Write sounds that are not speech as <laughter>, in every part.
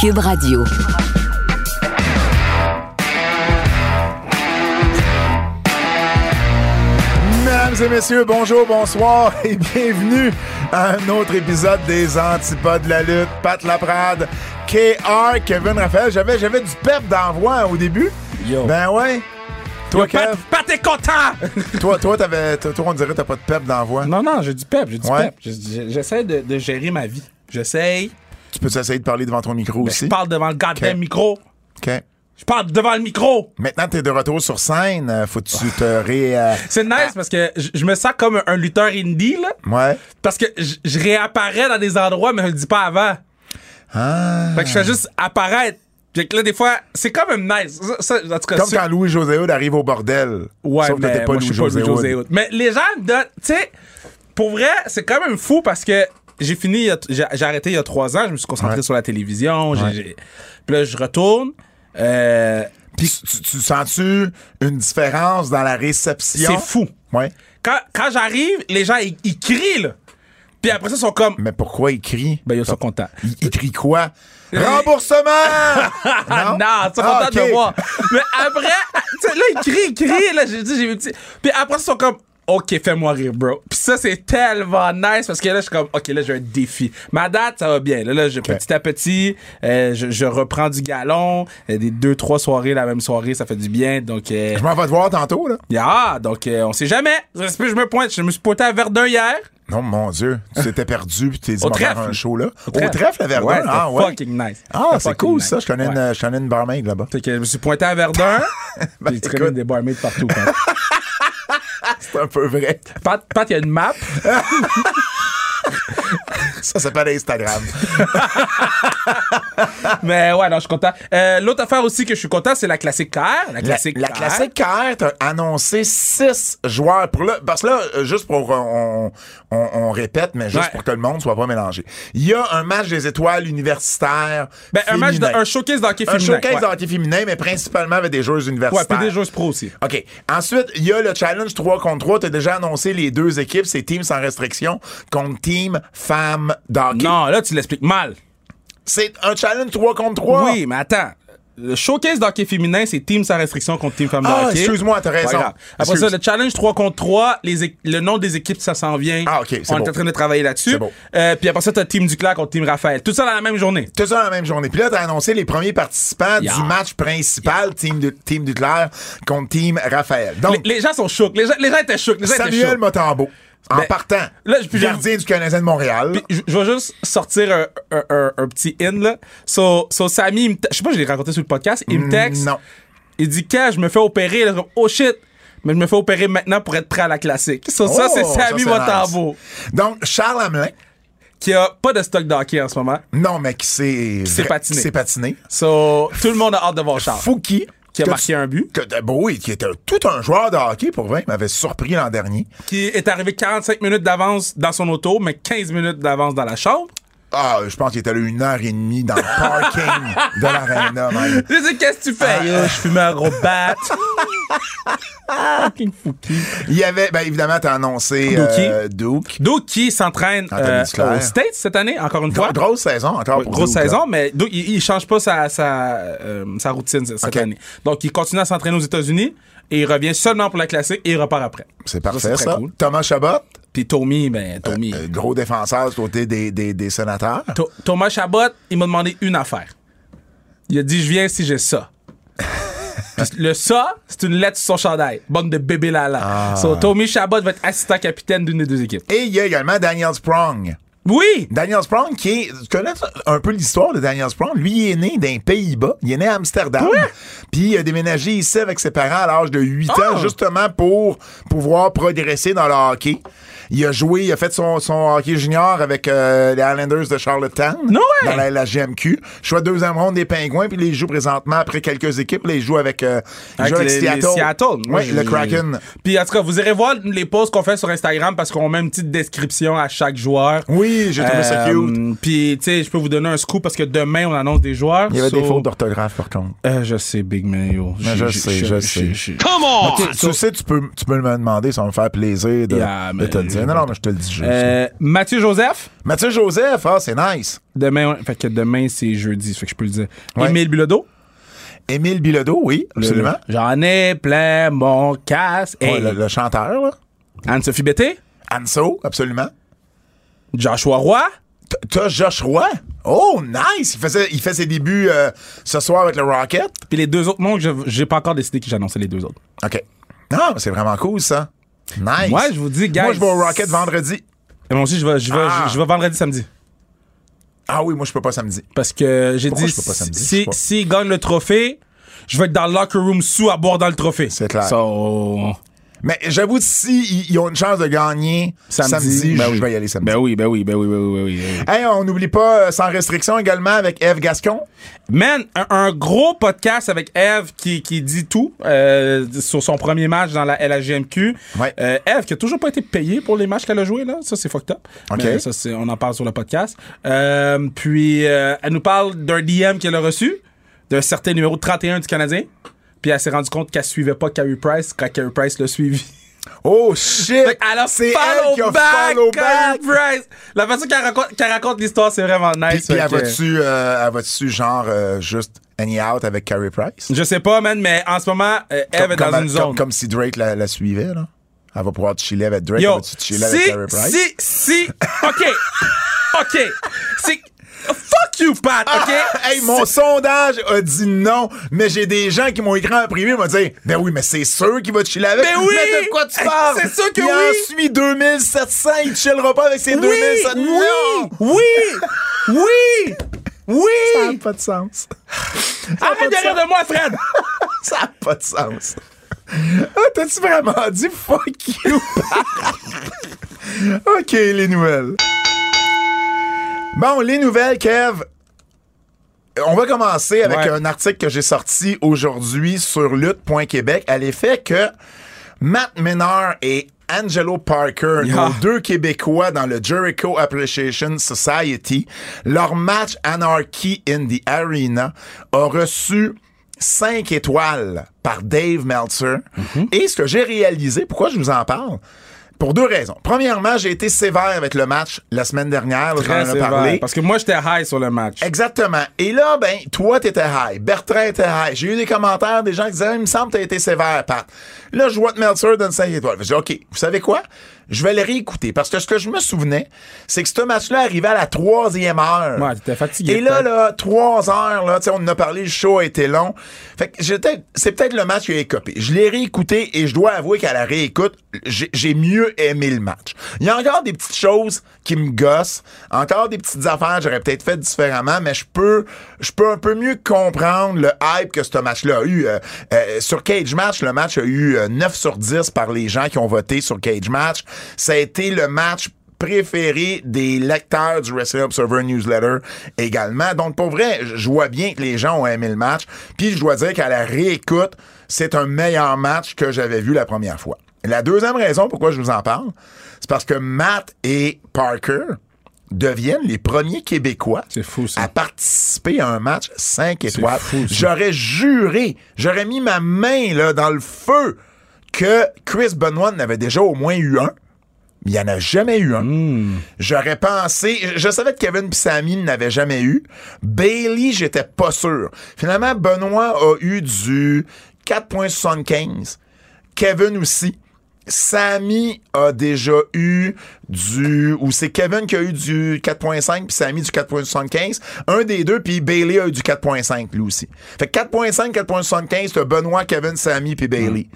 Cube Radio. Mesdames et messieurs, bonjour, bonsoir <laughs> et bienvenue à un autre épisode des Antipodes de la lutte. Pat Laprade, KR, Kevin Raphaël. J'avais, j'avais du pep d'envoi au début. Yo. Ben ouais. Toi, Yo, Pat, Kev, Pat est content! <laughs> toi, toi, t'avais, toi, toi, on dirait que t'as pas de pep d'envoi. non, non, j'ai du pep, j'ai du Ouais. pep. Je- je- J'essaie de, de gérer ma vie. J'essaye. Tu peux essayer de parler devant ton micro Ben, Je aussi? parle devant le goddamn micro. OK. Je parle devant le micro. Maintenant, t'es de retour sur scène. euh, Faut que tu te ré... euh, C'est nice parce que je je me sens comme un, lutteur indie, là. Ouais. Parce que je je réapparais dans des endroits, mais je le dis pas avant. Ah. Fait que je fais juste apparaître. Fait que là, des fois, c'est quand même nice. Ça, ça, en tout cas, Comme quand Louis-José Hood arrive au bordel. Ouais, Sauf que mais t'es pas moi, je Louis-José Hood. Hood. Mais les gens me donnent... Tu sais, pour vrai, c'est quand même fou parce que j'ai fini... J'ai arrêté il y a trois ans. Je me suis concentré Ouais. sur la télévision. j'ai- Ouais. j'ai- Puis là, je retourne. Euh, Puis tu, tu sens-tu une différence dans la réception? c'est fou. Ouais. Quand, quand j'arrive, les gens, ils, ils crient, là. Puis après ça, ils sont comme... Mais pourquoi il crie? Ben, ils sont contents. Il, il crie quoi? <laughs> Remboursement! <laughs> Ah non, ils sont Ah, contents de me voir. Mais après, <laughs> là, ils crient, ils crient, là, j'ai dit, j'ai. Puis après, ils sont comme, OK, fais-moi rire, bro. Puis ça, c'est tellement nice parce que là, je suis comme, OK, là, j'ai un défi. Ma date, ça va bien. Là, là je- petit à petit, euh, je, je reprends du galon. Euh, des deux, trois soirées, la même soirée, ça fait du bien. Donc, euh, Je m'en vais te voir tantôt, là. ah, donc, euh, on sait jamais. Je me pointe. Je me suis pointé à Verdun hier. Non, mon Dieu. Tu t'étais perdu puis t'es dit, Au on va un show, là. Au trèfle. trèfle, la Verdun? Ouais, ah, ouais. fucking nice. Ah, c'est cool, nice. ça. Je connais, Ouais. une, je connais une barmaid là-bas. Fait que je me suis pointé à Verdun. <laughs> Ben, écoute. connais des barmaids partout. quand même. <laughs> C'est un peu vrai. Pat, Pat, il y a une map. <laughs> Ça s'appelle Instagram. <laughs> Mais ouais, non, je suis content. Euh, L'autre affaire aussi que je suis content, c'est la classique KR. La La, classique la KR. classique t'as annoncé six joueurs. Pour là, parce que là, euh, juste pour. On, on, on répète, mais juste Ouais. pour que le monde soit pas mélangé. Il y a un match des étoiles universitaires. Ben, un match, de, un showcase d'hockey Un féminin. showcase ouais. de hockey féminin, mais principalement avec des joueuses Ouais, universitaires. puis des joueurs pro aussi. OK. Ensuite, il y a le challenge 3 contre 3. Tu as déjà annoncé les deux équipes, c'est Team sans restriction contre Team Femmes d'hockey. Non, là, tu l'expliques mal. C'est un challenge 3 contre 3. Oui, mais attends. Le showcase d'hockey féminin, c'est team sans restriction contre team femme Ah, hockey. excuse-moi, t'as raison. Après Excuse. ça, le challenge 3 contre 3, les le nom des équipes, ça s'en vient. Ah, ok, c'est On est en train de travailler là-dessus. Euh, puis après ça, t'as team Duclair contre team Raphaël. Tout ça dans la même journée. Tout ça dans la même journée. Puis là, t'as annoncé les premiers participants Yeah. du match principal, Team, de, team Duclair contre Team Raphaël. Donc, Les, les gens sont chocs. Les gens, les gens étaient chocs. Les gens Samuel. Motambo, en Ben, partant, là, je- gardien du Canadien de Montréal. Je je vais juste sortir un, un- un- un petit in, là. So, so je sais pas, je l'ai raconté sur le podcast, il me texte. non. Il dit, quand je me fais opérer, là, comme, oh shit, mais je me fais opérer maintenant pour être prêt à la classique. So, ça, Oh, c'est ça, Sammy Motambo, nice. Donc, Charles Hamelin, qui a pas de stock d'hockey en ce moment. non, mais qui s'est s'est patiné. qui s'est patiné. So, tout le monde a hâte de voir Charles. Fouki, Qui a que marqué tu- un but. que- oui, qui était tout un joueur de hockey, pour vrai. Il m'avait surpris l'an dernier. Qui est arrivé 45 minutes d'avance dans son auto, mais 15 minutes d'avance dans la chambre. Ah, je pense qu'il était là une heure et demie dans le parking de l'aréna, man. <laughs> Je dis, qu'est-ce que tu fais? Ah. Yo, je fume un gros bat. Fucking Fouki. Il y avait, ben évidemment, t'as annoncé euh, Duke. Doug qui s'entraîne euh, aux States cette année, encore une fois. Gro- Grosse saison encore Ouais, pour grosse Duke, là. saison, mais Doug, il, il change pas sa, sa, euh, sa routine cette année. Donc, il continue à s'entraîner aux États-Unis et il revient seulement pour la classique et il repart après. C'est Ça, parfait, c'est ça. cool. Thomas Chabot, Puis Tommy, ben, Tommy. euh, gros défenseur du côté des, des, des sénateurs. To- Thomas Chabot, il m'a demandé une affaire. Il a dit, je viens si j'ai ça. <laughs> Le ça, c'est une lettre sur son chandail. Bande de bébé lala. Ah. So, Tommy Chabot va être assistant capitaine d'une des deux équipes. Et il y a également Daniel Sprong. Oui! Daniel Sprong, qui est. Tu connais un peu l'histoire de Daniel Sprong? Lui, il est né d'un Pays-Bas. Il est né à Amsterdam. Puis il a déménagé ici avec ses parents à l'âge de 8 ans, Ah! justement pour pouvoir progresser dans le hockey. Il a joué, il a fait son, son hockey junior avec euh, les Islanders de Charlottetown. No! Dans la, la GMQ. Choix deuxième ronde des Pingouins, puis il joue présentement après quelques équipes. Là, il joue avec, euh, il Avec joue avec les- les Seattle. Oui, je- le Kraken. Puis en tout cas, vous irez voir les posts qu'on fait sur Instagram parce qu'on met une petite description à chaque joueur. Oui. Oui, j'ai trouvé ça Euh, cute. Puis, tu sais, je peux vous donner un scoop parce que demain, on annonce des joueurs. Il y avait des fautes d'orthographe, par contre. Euh, je sais, Big Man, yo. Mais je sais, je sais. Come on! Tu- tu sais, tu peux, tu peux me demander, ça va me faire plaisir de, Yeah, de mais- te le dire. Non, non, mais je te le dis juste. Euh, Mathieu Joseph? Mathieu Joseph, ah, c'est nice. Demain, ouais, fait que demain, c'est jeudi. Fait que je peux le dire. Ouais. Émile Bilodeau? Émile Bilodeau, oui, absolument. J'en ai plein mon casse. Ouais, Hey. le, le chanteur, là. Anne-Sophie Bété? Anso, absolument. Joshua Roy? T'as Josh Roy? Oh, nice! Il, faisait, il fait ses débuts euh, ce soir avec le Rocket. Puis les deux autres noms j'ai pas encore décidé qui j'annonçais les deux autres. OK. Non, c'est vraiment cool, ça. Nice. Moi, je vous dis, guys. Moi, je vais au Rocket vendredi. Et Moi aussi, je vais, je vais, Ah. je, je vais vendredi, samedi. Ah oui, moi, je peux pas samedi. Parce que j'ai dit? Je si, s'il gagne le trophée, je vais être dans le locker room sous à boire dans le trophée. C'est clair. So, Mais j'avoue, si ils ont une chance de gagner samedi, ben je, oui. vais y aller samedi. Ben oui, ben oui, ben oui, ben oui, ben oui. ben oui. Hey, on n'oublie pas euh, Sans Restriction également avec Eve Gascon. Man, un, un gros podcast avec Eve qui, qui dit tout euh, sur son premier match dans la LHGMQ. Ouais. Euh, Eve qui a toujours pas été payée pour les matchs qu'elle a joués, là. Ça, c'est fucked up. Mais ça, c'est, on en parle sur le podcast. Puis, elle nous parle d'un DM qu'elle a reçu, d'un certain numéro 31 du Canadien. Puis elle s'est rendue compte qu'elle suivait pas Carey Price quand Carey Price l'a suivi. Oh shit! Fait qu'elle a C'est elle qui a back follow back! Price. La façon qu'elle raconte, qu'elle raconte l'histoire, c'est vraiment nice. puis Fait elle va-tu, euh, va-tu genre euh, juste any out avec Carey Price? Je sais pas, man, mais en ce moment, euh, Eve est dans comme, une zone. Comme si Drake la, la suivait, là. Elle va pouvoir chiller avec Drake. Yo, elle va-tu chiller avec si, Carey Price? si, si, OK, OK, c'est... Fuck you, Pat, OK? Ah, hey, mon sondage a dit non, mais j'ai des gens qui m'ont écrit en privé, m'ont dit Ben oui, mais c'est sûr qu'il va chiller avec. Ben oui! Mais de quoi tu parles? c'est sûr que il oui! en suit 2700, il chillera pas avec ses Oui, 2700. oui, Non! oui, oui, Ça n'a oui! pas de sens. Arrête de rire de moi, Fred! <laughs> Ça n'a pas de sens. Ah, t'as-tu vraiment dit fuck you? <laughs> OK, les nouvelles. Bon, les nouvelles, Kev. On va commencer avec Ouais. un article que j'ai sorti aujourd'hui sur lutte.québec à l'effet que Matt Menard et Angelo Parker, Yeah. nos deux Québécois dans le Jericho Appreciation Society, leur match Anarchy in the Arena a reçu 5 étoiles par Dave Meltzer. Mm-hmm. Et ce que j'ai réalisé, pourquoi je vous en parle? Pour deux raisons. Premièrement, j'ai été sévère avec le match la semaine dernière. Très J'en ai sévère, parlé. Parce que moi, j'étais high sur le match. Exactement. Et là, ben, toi, t'étais high. Bertrand était high. J'ai eu des commentaires des gens qui disaient, il me semble que t'as été sévère, Pat. Là, je vois que Meltzer donne 5 étoiles. Je dis, OK, vous savez quoi? Je vais le réécouter. Parce que ce que je me souvenais, c'est que ce match-là arrivait à la troisième heure. Ouais, t'étais fatigué, Et là, là, trois heures, là, on en a parlé, le show a été long. Fait que j'étais, c'est peut-être le match qui a écopé. Je l'ai réécouté et je dois avouer qu'à la réécoute, j'ai j'ai mieux aimé le match. Il y a encore des petites choses qui me gossent, encore des petites affaires, j'aurais peut-être fait différemment, mais je peux, je peux un peu mieux comprendre le hype que ce match-là a eu. Euh, euh, sur Cage Match, le match a eu euh, 9 sur 10 par les gens qui ont voté sur Cage Match. Ça a été le match préféré des lecteurs du Wrestling Observer Newsletter également. Donc, pour vrai, je vois bien que les gens ont aimé le match. Puis, je dois dire qu'à la réécoute, c'est un meilleur match que j'avais vu la première fois. La deuxième raison pourquoi je vous en parle, c'est parce que Matt et Parker deviennent les premiers Québécois fou, à participer à un match 5 étoiles. J'aurais juré, j'aurais mis ma main là, dans le feu que Chris Benoit en avait déjà au moins eu un. Il n'y en a jamais eu un. Hmm. J'aurais pensé. Je savais que Kevin et Sammy n'avaient jamais eu. Bailey, j'étais pas sûr. Finalement, Benoît a eu du 4,75. Kevin aussi. Sammy a déjà eu du. Ou c'est Kevin qui a eu du 4.5 puis Sammy du 4.75. Un des deux, puis Bailey a eu du 4.5 lui aussi. Fait que 4.5, 4.75, t'as Benoît, Kevin, Sammy puis Bailey.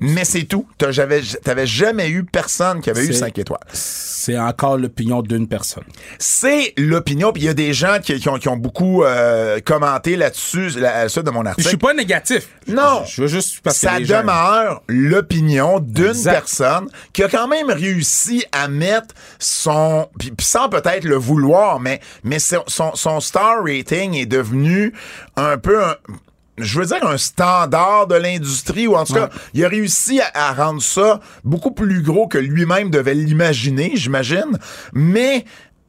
Mais c'est tout. J'avais- T'avais jamais eu personne qui avait eu C'est- 5 étoiles. C'est encore l'opinion d'une personne. C'est l'opinion, puis il y a des gens qui, qui ont, qui ont beaucoup euh, commenté là-dessus, là, ça de mon Je article. suis pas négatif. Non. Je veux juste parce que ça demeure l'opinion d'une personne qui a quand même réussi à mettre son puis sans peut-être le vouloir mais mais son, son, son star rating est devenu un peu un je veux dire un standard de l'industrie ou en tout cas, il a réussi à, à rendre ça beaucoup plus gros que lui-même devait l'imaginer, j'imagine. Mais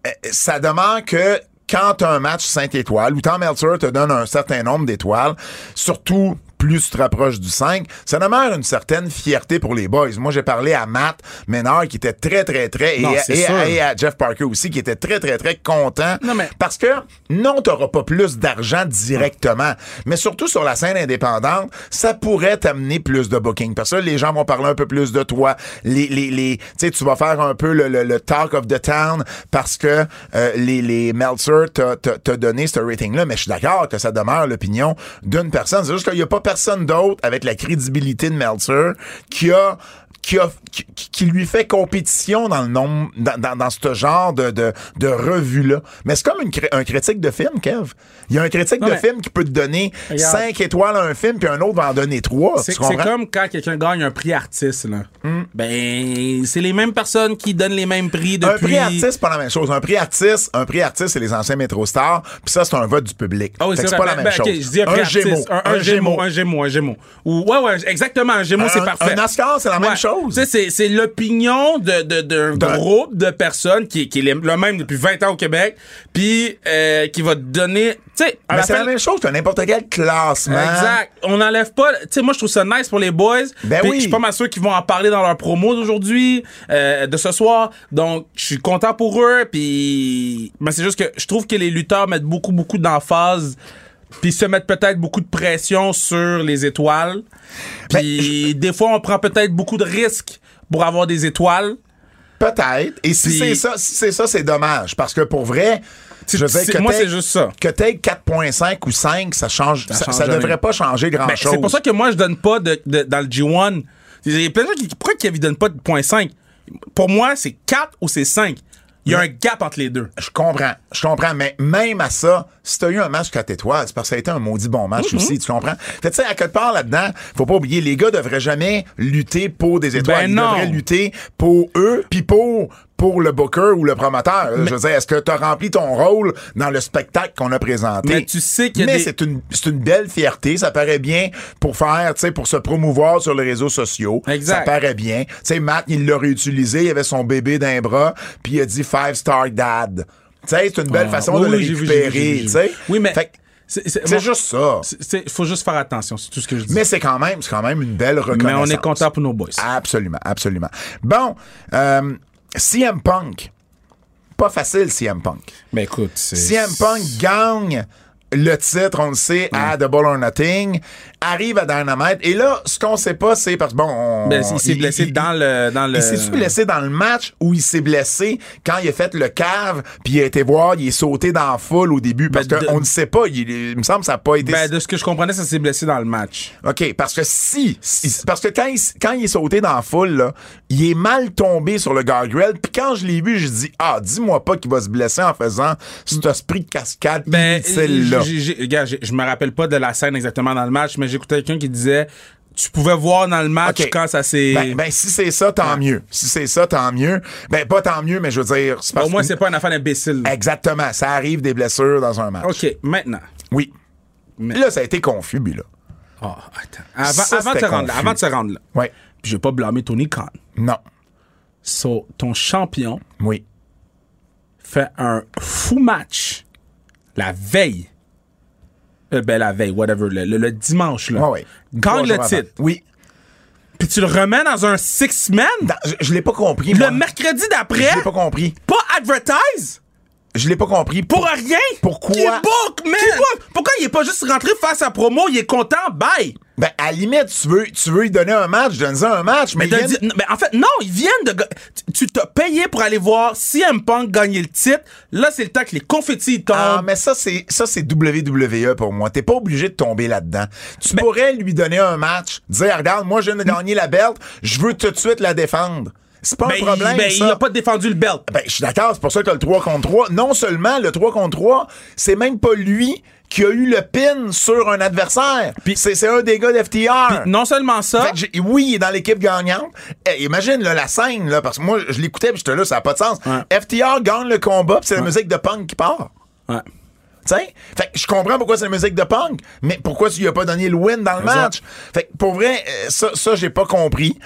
euh, ça demande que quand as un match 5 étoiles, où Tom Meltzer te donne un certain nombre d'étoiles, surtout plus tu te rapproches du 5, ça demeure une certaine fierté pour les boys. Moi, j'ai parlé à Matt Ménard qui était très, très, très, Non, et, à Jeff Parker aussi qui était très, très, très content. Non, mais- Parce que non, t'auras pas plus d'argent directement, mais surtout sur la scène indépendante, ça pourrait t'amener plus de booking. Parce que là, les gens vont parler un peu plus de toi. Les, les, les, tu sais, tu vas faire un peu le, le, le talk of the town parce que euh, les, les Meltzer t'a donné ce rating-là. Mais je suis d'accord que ça demeure l'opinion d'une personne. C'est juste qu'il n'y a pas personne d'autre avec la crédibilité de Meltzer qui a qui, a, qui, qui lui fait compétition dans le nombre dans, dans, dans ce genre de, de, de revue-là. Mais c'est comme une, un critique de film, Kev. Il y a un critique Non, de film qui peut te donner Regarde. 5 étoiles à un film, puis un autre va en donner 3. C'est? Hmm. comme quand quelqu'un gagne un prix artiste, là. Ben, c'est les mêmes personnes qui donnent les mêmes prix Un depuis. prix artiste, c'est pas la même chose. Un prix artiste, un prix artiste, c'est les anciens métro stars, puis ça, c'est un vote du public. Ah oui, c'est pas la Ben, même ben, chose. ok, je dis un prix artiste. gémeaux. Un, un gémeau, un gémeau, un gémeau. Ou, ouais, ouais, exactement, un gémeau, c'est Un- parfait. un Oscar, c'est la même Ouais. Chose. C'est, c'est l'opinion de, de, d'un D'un- groupe de personnes qui, qui est le même depuis 20 ans au Québec, puis euh, qui va te donner, c'est la même chose que n'importe quel classement. Exact. On n'enlève pas. Tu sais, moi, je trouve ça nice pour les boys. Ben oui. Je suis pas mal sûr qu'ils vont en parler dans leur promo d'aujourd'hui, euh, de ce soir. Donc, je suis content pour eux. Puis, mais c'est juste que je trouve que les lutteurs mettent beaucoup, beaucoup d'emphase. Puis se mettent peut-être beaucoup de pression sur les étoiles. Ben, Puis des fois, on prend peut-être beaucoup de risques pour avoir des étoiles. Peut-être. Et si c'est ça, si c'est ça, c'est dommage. Parce que pour vrai, je veux dire que moi, c'est juste ça. Que t'aies 4.5 ou 5, ça change. Ça, change ça devrait pas changer grand Ben, chose. c'est pour ça que moi, je donne pas de, de- dans le G1. Il y a plein de gens qui. Pourquoi Kevin donne pas de 0.5 Pour moi, c'est 4 ou c'est 5. Il y a un gap entre les deux. Je comprends, je comprends, mais même à ça, si t'as eu un match 4 étoiles, c'est parce que ça a été un maudit bon match Mhm. aussi, tu comprends? Tu sais, à quelque part là-dedans, faut pas oublier, les gars devraient jamais lutter pour des étoiles. Ben Ils non. devraient lutter pour eux, puis pour, pour le booker ou le promoteur. Je veux dire, est-ce que t'as rempli ton rôle dans le spectacle qu'on a présenté? Mais tu sais qu'il y a Mais des- c'est une, c'est une belle fierté, ça paraît bien pour faire, tu sais, pour se promouvoir sur les réseaux sociaux. Exact. Ça paraît bien. Tu sais, Matt, il l'a réutilisé, il avait son bébé d'un bras, puis il a dit Five Star Dad. Tu sais, c'est une belle Ah, façon oui, de le oui, j'ai récupérer, tu sais. Oui, mais. Fait que c'est c'est- juste ça. c'est- faut juste faire attention, c'est tout ce que je dis. Mais c'est quand même, c'est quand même une belle Mais reconnaissance. on est content pour nos boys. Absolument, absolument. Bon, euh, CM Punk. Pas facile, CM Punk. Mais écoute, c'est. CM Punk gagne le titre, on le sait, à Double or Nothing, arrive à Dynamite, et là, ce qu'on sait pas, c'est parce que bon, on- Ben, il s'est blessé il- dans le. Dans le... Il s'est-tu blessé dans le match ou il s'est blessé quand il a fait le cave puis il a été voir, il est sauté dans la foule au début parce Ben, qu'on ne sait pas, il, il me semble que ça n'a pas été Ben, de ce que je comprenais, ça s'est blessé dans le match. OK, parce que si, si- parce que quand il, quand il est sauté dans la foule là, il est mal tombé sur le guardrail puis quand je l'ai vu, je dis ah, dis-moi pas qu'il va se blesser en faisant cet esprit de cascade Ben, inutile là. Je me rappelle pas de la scène exactement dans le match, mais j'écoutais quelqu'un qui disait tu pouvais voir dans le match quand ça s'est. Ben, ben, si c'est ça, tant mieux. Si c'est ça, tant mieux. Ben, pas tant mieux, mais je veux dire, Au moins, que- c'est pas une affaire d'imbécile. Exactement. Ça arrive des blessures dans un match. OK, maintenant. Oui. Mais- Là, ça a été confus, lui, là. Oh, attends. Avant, Ça, avant de se rendre là, avant de se rendre là, Oui. puis je vais pas blâmer Tony Khan. Non. So, ton champion Oui. fait un fou match la veille. Euh, ben, la veille, whatever, le, le- le dimanche, là. Ouais, ouais. Gagne le avant. titre. Oui. Puis tu le remets dans un six-man. Je je l'ai pas compris, Le moi. mercredi d'après, Je l'ai pas compris. pas advertise? Je l'ai pas compris. Pour rien! Pourquoi? Book, man! Pourquoi il est pas juste rentré faire sa promo, il est content, bye! Ben, à la limite, tu veux, tu veux lui donner un match, donne-lui un match, mais, Mais, il en fait, non, ils viennent de. tu- t'as payé pour aller voir CM Punk gagner le titre. Là, c'est le temps que les confettis tombent. Ah, mais ça, c'est, ça, c'est WWE pour moi. T'es pas obligé de tomber là-dedans. Tu pourrais lui donner un match, dire, regarde, moi, je viens de gagner la belt, je veux tout de suite la défendre. C'est pas Ben, un il- problème, ben, ça. il a pas défendu le belt. Ben, je suis d'accord, c'est pour ça que le 3 contre 3, non seulement le 3 contre 3, c'est même pas lui qui a eu le pin sur un adversaire. C'est, un des gars d'FTR. Non seulement ça, Fait que oui, il est dans l'équipe gagnante. Eh, imagine là, la scène, là, parce que moi, je l'écoutais puis j'étais là, ça n'a pas de sens. Ouais. FTR gagne le combat, puis c'est la musique de punk qui part. Ouais. Fait que je comprends pourquoi c'est la musique de punk, mais pourquoi tu lui as pas donné le win dans le match? Fait que pour vrai, euh, ça, ça j'ai pas compris.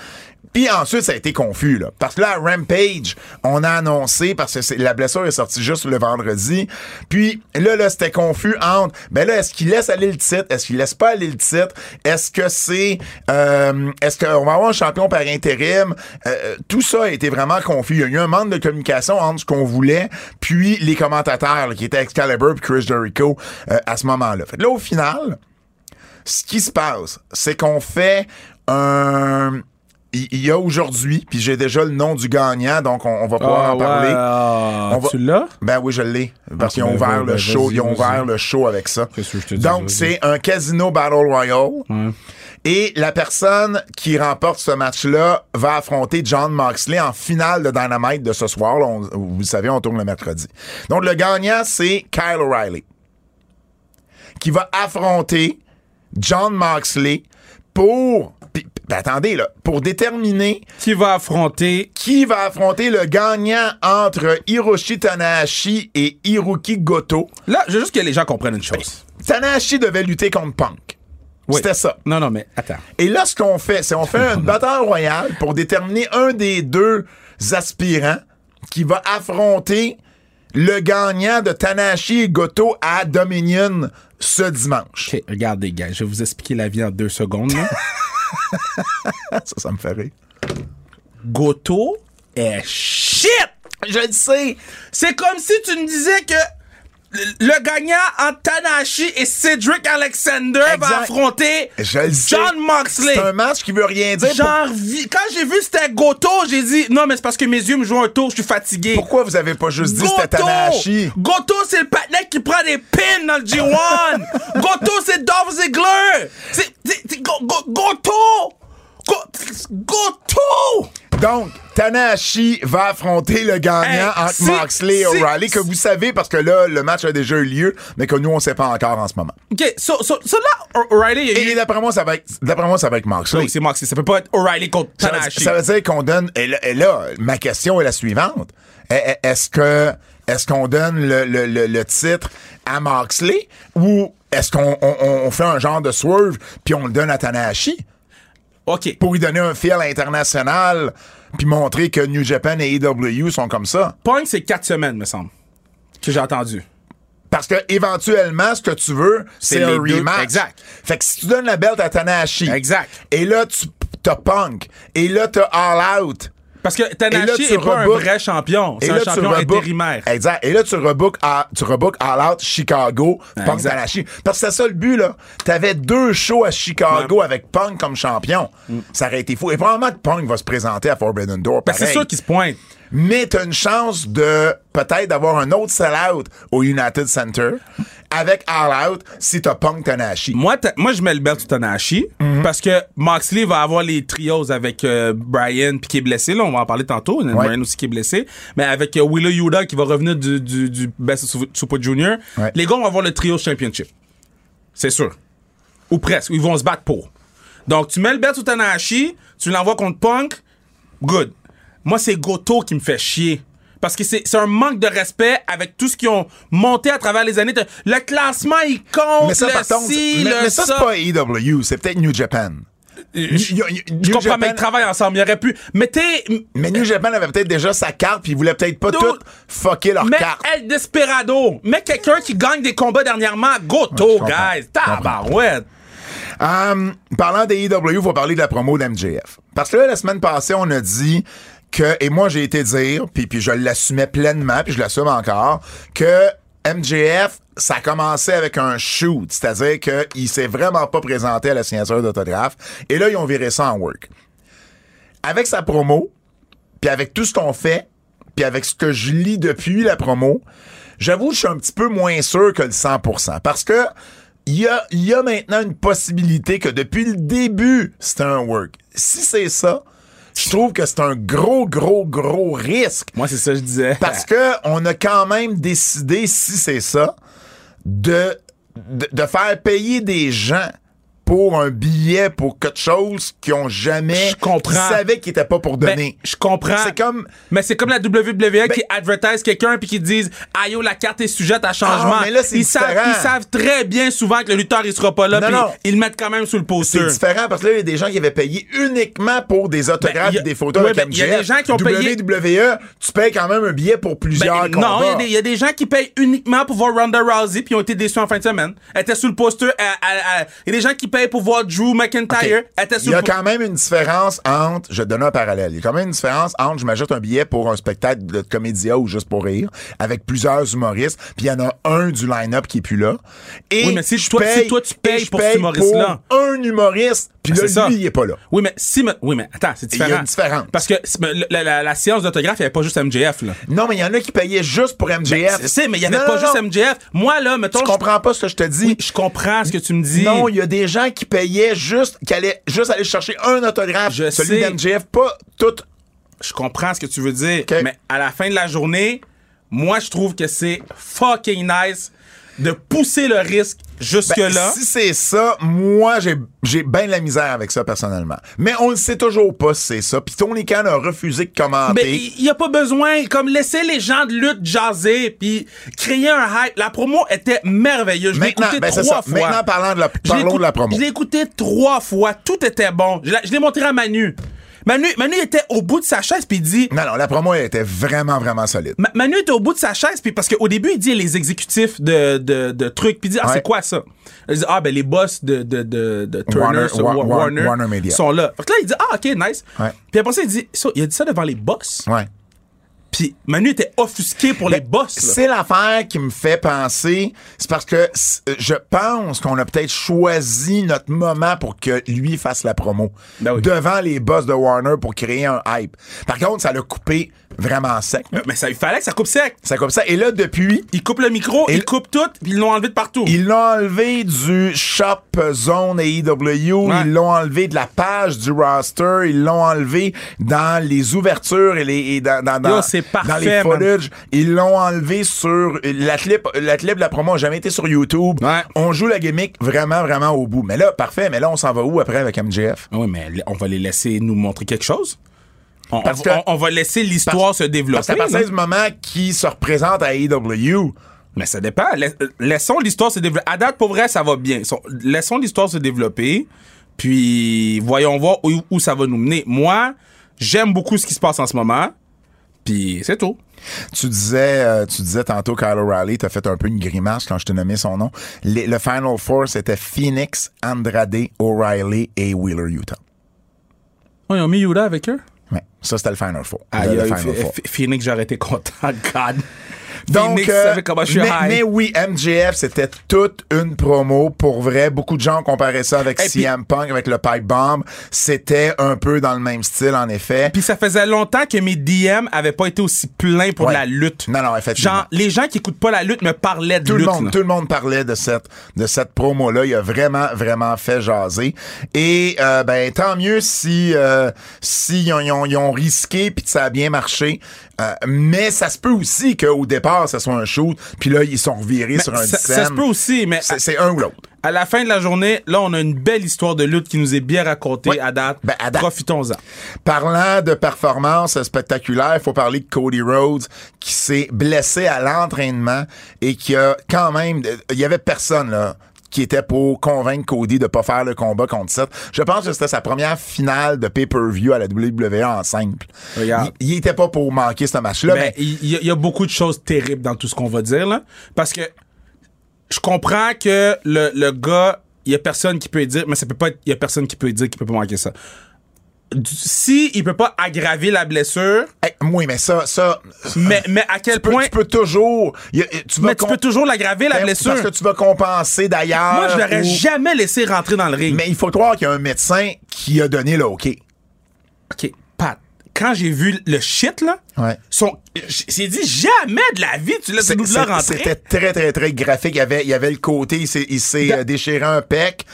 Puis ensuite, ça a été confus, là. Parce que là, Rampage, on a annoncé, parce que la blessure est sortie juste le vendredi. Puis là, là, c'était confus entre, ben là, est-ce qu'il laisse aller le titre? Est-ce qu'il laisse pas aller le titre? Est-ce que c'est, euh, est-ce qu'on va avoir un champion par intérim? Euh, tout ça a été vraiment confus. Il y a eu un manque de communication entre ce qu'on voulait, puis les commentateurs, qui étaient Excalibur puis Chris Jericho, euh, à ce moment-là. Fait là, au final, ce qui se passe, c'est qu'on fait un. Il y a aujourd'hui, puis j'ai déjà le nom du gagnant, donc on, on va pouvoir Ah, en parler. ah, On va- Tu l'as? Ben oui, je l'ai. Parce Ah, qu'ils ont ben, ouvert ben, le ben, show. Ils ont ouvert le show avec ça. Qu'est-ce que je te dis, Donc, c'est un casino Battle Royale. Et la personne qui remporte ce match-là va affronter John Moxley en finale de Dynamite de ce soir. Là, on- vous le savez, on tourne le mercredi. Donc, le gagnant, c'est Kyle O'Reilly. Qui va affronter John Moxley pour. Puis- puis attendez, là. Pour déterminer Qui va affronter qui va affronter le gagnant entre Hiroshi Tanahashi et Hiroki Goto. Là, je veux juste que les gens comprennent une chose. Tanahashi devait lutter contre Punk. Oui. C'était ça. Non, non, mais attends. Et là, ce qu'on fait, c'est on fait une <laughs> bataille royale pour déterminer un des deux aspirants qui va affronter le gagnant de Tanahashi et Goto à Dominion ce dimanche. OK, regardez, gars, je vais vous expliquer la vie en deux secondes. <laughs> <laughs> Ça, ça me fait rire. Goto est shit! Je le sais. C'est comme si tu me disais que le- gagnant Tanahashi et Cedric Alexander va affronter Je le sais. John Moxley. C'est un match qui veut rien dire. Genre, quand j'ai vu c'était Goto, j'ai dit non, mais c'est parce que mes yeux me jouent un tour, je suis fatigué. Pourquoi vous avez pas juste dit c'était Tanahashi? Goto, c'est le patinet qui prend des pins dans le G1. <laughs> Goto, c'est Dolph Ziggler. C'est Goto. Go- Goto. Donc, Tanahashi va affronter le gagnant Hey, entre Moxley et O'Reilly, que vous savez parce que là, le match a déjà eu lieu, mais que nous, on sait pas encore en ce moment. OK, so, so, so là, O'Reilly, eu... Et d'après moi, ça va être, d'après moi, ça va être Moxley. Oui, c'est Moxley. Ça peut pas être O'Reilly contre Tanahashi. ça veut dire qu'on donne. Et là, et là, ma question est la suivante. E- e- Est-ce que est-ce qu'on donne le, le- le- le titre à Moxley ou est-ce qu'on on, on fait un genre de swerve puis on le donne à Tanahashi? OK. pour lui donner un feel international puis montrer que New Japan et AEW sont comme ça? Punk, c'est quatre semaines, me semble, que j'ai entendu. Parce que éventuellement, ce que tu veux, c'est un rematch. exact. Fait que si tu donnes la belt à Tanahashi, Exact. et là tu t'as Punk, et là t'as All Out, Parce que Tanahashi tu est pas un vrai champion. C'est un là champion intérimaire. exact. Et là tu rebook, à, tu All Out Chicago, Punk. Tanahashi. Parce que c'est ça le but là. T'avais deux shows à Chicago avec Punk comme champion. Ça aurait été fou. Et probablement que Punk va se présenter à Forbidden Door. Ben, c'est pareil. sûr qu'il se pointe. Mais t'as une chance de peut-être d'avoir un autre sell-out au United Center avec All Out si t'as Punk Tanahashi. Moi, moi, je mets le belt sur Tanahashi Mhm. parce que Moxley va avoir les trios avec euh, Brian puis qui est blessé. Là, on va en parler tantôt. Il y a Ouais. Brian aussi qui est blessé. Mais avec euh, Wheeler Yuda qui va revenir du, du, du Best Super Junior, Ouais. les gars vont avoir le trio championship. C'est sûr. Ou presque. Ils vont se battre pour. Donc, tu mets le belt sur Tanahashi, tu l'envoies contre Punk, good. Moi, c'est Goto qui me fait chier. Parce que c'est un manque de respect avec tout ce qu'ils ont monté à travers les années. Le classement, il compte, Mais ça, le contre, ci, mais, le mais ça, c'est pas AEW, c'est peut-être New Japan. Je, y- je comprends, Japan- mais ils travaillent ensemble. Il aurait pu. Mais t'es. Mais New Japan avait peut-être déjà sa carte, puis ils voulaient peut-être pas Dude. tout fucker leur Mais carte. El Desperado. Mais quelqu'un qui gagne des combats dernièrement. Goto, guys. Tabarouette. Um, parlant des il faut parler de la promo d'MJF. Parce que là, la semaine passée, on a dit que, et moi j'ai été dire, puis, puis je l'assumais pleinement, puis je l'assume encore, que MJF, ça a commencé avec un shoot, c'est-à-dire qu'il s'est vraiment pas présenté à la signature d'autographe, et là, ils ont viré ça en work. Avec sa promo, puis avec tout ce qu'on fait, puis avec ce que je lis depuis la promo, j'avoue je suis un petit peu moins sûr que le 100%. Parce que il y a, y a maintenant une possibilité que depuis le début, c'est un work. Si c'est ça, je trouve que c'est un gros, gros, gros risque. Moi, c'est ça que je disais. Parce que on a quand même décidé, si c'est ça, de, de, de faire payer des gens pour un billet pour quelque chose qu'ils ont jamais. Je comprends. Ils savaient qu'ils étaient pas pour Ben, donner. je comprends. C'est comme. Mais c'est comme la WWE Ben qui advertise quelqu'un puis qui disent Ah yo, la carte est sujette à changement. Ah, mais là, c'est ils, savent, ils savent très bien souvent que le lutteur il sera pas là Non, non. ils le mettent quand même sous le C'est poster. différent parce que là, il y a des gens qui avaient payé uniquement pour des autographes Ben, y a- et des photos ouais, avec ben, y a des gens qui ont payé- WWE, tu payes quand même un billet pour plusieurs Ben, non, il y a combats. des- il y, a des gens qui payent uniquement pour voir Ronda Rousey puis ont été déçus en fin de semaine. Elle était sous le poster. Il y a des gens qui payent pour voir Drew McIntyre. OK. Elle était Il y a le quand même une différence entre, je te donne un parallèle, il y a quand même une différence entre je m'ajoute un billet pour un spectacle de comédia ou juste pour rire, avec plusieurs humoristes, puis il y en a un du line-up qui est plus là. Et Oui, mais si je toi- si paye- toi, tu payes pour cet humoriste-là. un humoriste, puis Ben, là, c'est ça. lui, il est pas là. Oui, mais si. me- Oui, mais attends, c'est Il y a différent. une différence. Parce que c'est- la, la- la séance d'autographe, il n'y avait pas juste MJF, là. Non, mais il y en a qui payaient juste pour MJF. Je sais, mais il n'y avait Non, pas non, juste. MJF. Moi, là, mettons. Tu je- comprends pas ce que je te dis? Oui, je comprends ce que tu me dis. Non, il y a des gens qui payaient juste, qui allaient juste aller chercher un autographe. Je celui d'MJF, pas tout. Je comprends ce que tu veux dire. Mais à la fin de la journée, moi, je trouve que c'est fucking nice de pousser le risque Ben, jusque-là. si c'est ça, moi, j'ai, j'ai bien de la misère avec ça, personnellement. Mais on ne sait toujours pas si c'est ça. Puis Tony Khan a refusé de commenter. Mais il n'y a pas besoin, comme laisser les gens de lutte jaser, puis créer un hype. La promo était merveilleuse. Je l'ai écouté ben, trois fois. Maintenant, parlant de la, parlons de promo. Je l'ai écouté trois fois. Tout était bon. Je l'ai montré à Manu. Manu, Manu était au bout de sa chaise, puis il dit... Non, non, la promo elle était vraiment, vraiment solide. Ma- Manu était au bout de sa chaise, puis parce qu'au début, il dit les exécutifs de, de, de trucs, puis il dit Ah, Ouais. c'est quoi ça? Il dit Ah, ben les boss de, de, de, de Turner, Warner- Wa- Media. sont là. Fait que là, il dit Ah, ok, nice. Puis après ça, il dit Il a dit ça devant les boss? Ouais. Puis Manu était offusqué pour les boss. C'est l'affaire qui me fait penser, c'est parce que c- je pense qu'on a peut-être choisi notre moment pour que lui fasse la promo Ben oui. devant les boss de Warner pour créer un hype. Par contre, ça l'a coupé vraiment sec. Mais ça, il fallait que ça coupe sec. C'est comme ça. Et là, depuis, Il coupe le micro, il coupe tout, puis ils l'ont enlevé de partout. ils l'ont enlevé du shop zone AEW, Ouais. ils l'ont enlevé de la page du roster, ils l'ont enlevé dans les ouvertures et, les, et dans, dans, dans, Yo, dans les parfait, footage. Ils l'ont enlevé sur la clip, la clip de la promo a jamais été sur YouTube. Ouais. On joue la gimmick vraiment, vraiment au bout. Mais là, parfait, mais là, on s'en va où après avec MJF? Ah Oui, mais on va les laisser nous montrer quelque chose? On, Parce on- que- on- on va laisser l'histoire se développer. Parce qu'à partir du moment qui se représente à AEW, Mais ça dépend. Lais- Laissons l'histoire se développer. À date, pour vrai, ça va bien. So- Laissons l'histoire se développer. Puis, voyons voir où, où ça va nous mener. Moi, j'aime beaucoup ce qui se passe en ce moment. Puis, c'est tout. Tu disais, euh, tu disais tantôt Kyle O'Reilly, t'as fait un peu une grimace quand je t'ai nommé son nom. Les- le Final Four, c'était Phoenix, Andrade, O'Reilly et Wheeler Utah. Oh, ils ont mis Yuda avec eux? Ouais, ça c'était le Final Four. Ah, Le- il y a le Final Four. Phoenix, j'aurais été content. <laughs> God. Donc, Phoenix euh, savait comment je suis mais, high. mais oui, MJF, c'était toute une promo pour vrai. Beaucoup de gens comparaient ça avec Et CM Punk, avec le Pipe Bomb. C'était un peu dans le même style, en effet. Puis ça faisait longtemps que mes DM avaient pas été aussi pleins pour Ouais. la lutte. Non, non, effectivement. Genre, les gens qui écoutent pas la lutte me parlaient de tout lutte. le monde, là. tout le monde parlait de cette de cette promo là. Il a vraiment vraiment fait jaser. Et euh, ben tant mieux si euh, si ils ont, ils ont- ils ont risqué puis que ça a bien marché. Euh, mais ça se peut aussi qu'au départ ça soit un shoot puis là ils sont revirés sur un ça, ça se peut aussi, mais C'est un ou l'autre. à la fin de la journée, là, on a une belle histoire de lutte qui nous est bien racontée à date. Ben, date. Profitons-en. Parlant de performance spectaculaire, il faut parler de Cody Rhodes qui s'est blessé à l'entraînement et qui a quand même il y avait personne là qui était pour convaincre Cody de pas faire le combat contre Seth. Je pense que c'était sa première finale de pay-per-view à la WWE en simple. Regarde. Il, il était pas pour manquer ce match-là, Ben, mais il y, a- il y a beaucoup de choses terribles dans tout ce qu'on va dire, là. Parce que je comprends que le, le gars, il y a personne qui peut dire, mais ça peut pas être, il y a personne qui peut dire qu'il peut pas manquer ça. Si il peut pas aggraver la blessure, Hey, oui, mais ça ça mais, mais à quel tu peux, point, tu peux toujours y tu vas mais tu peux toujours l'aggraver la Ben, blessure. parce que tu vas compenser d'ailleurs. Moi, je l'aurais ou- jamais laissé rentrer dans le ring. Mais il faut croire qu'il y a un médecin qui a donné le OK. OK, Pat, quand j'ai vu le shit, là, Ouais. son, j'ai dit jamais de la vie, tu laisses là rentrer. C'était très, très, très graphique. Il y avait, il y avait le côté, il s'est, il s'est euh, déchiré un pec.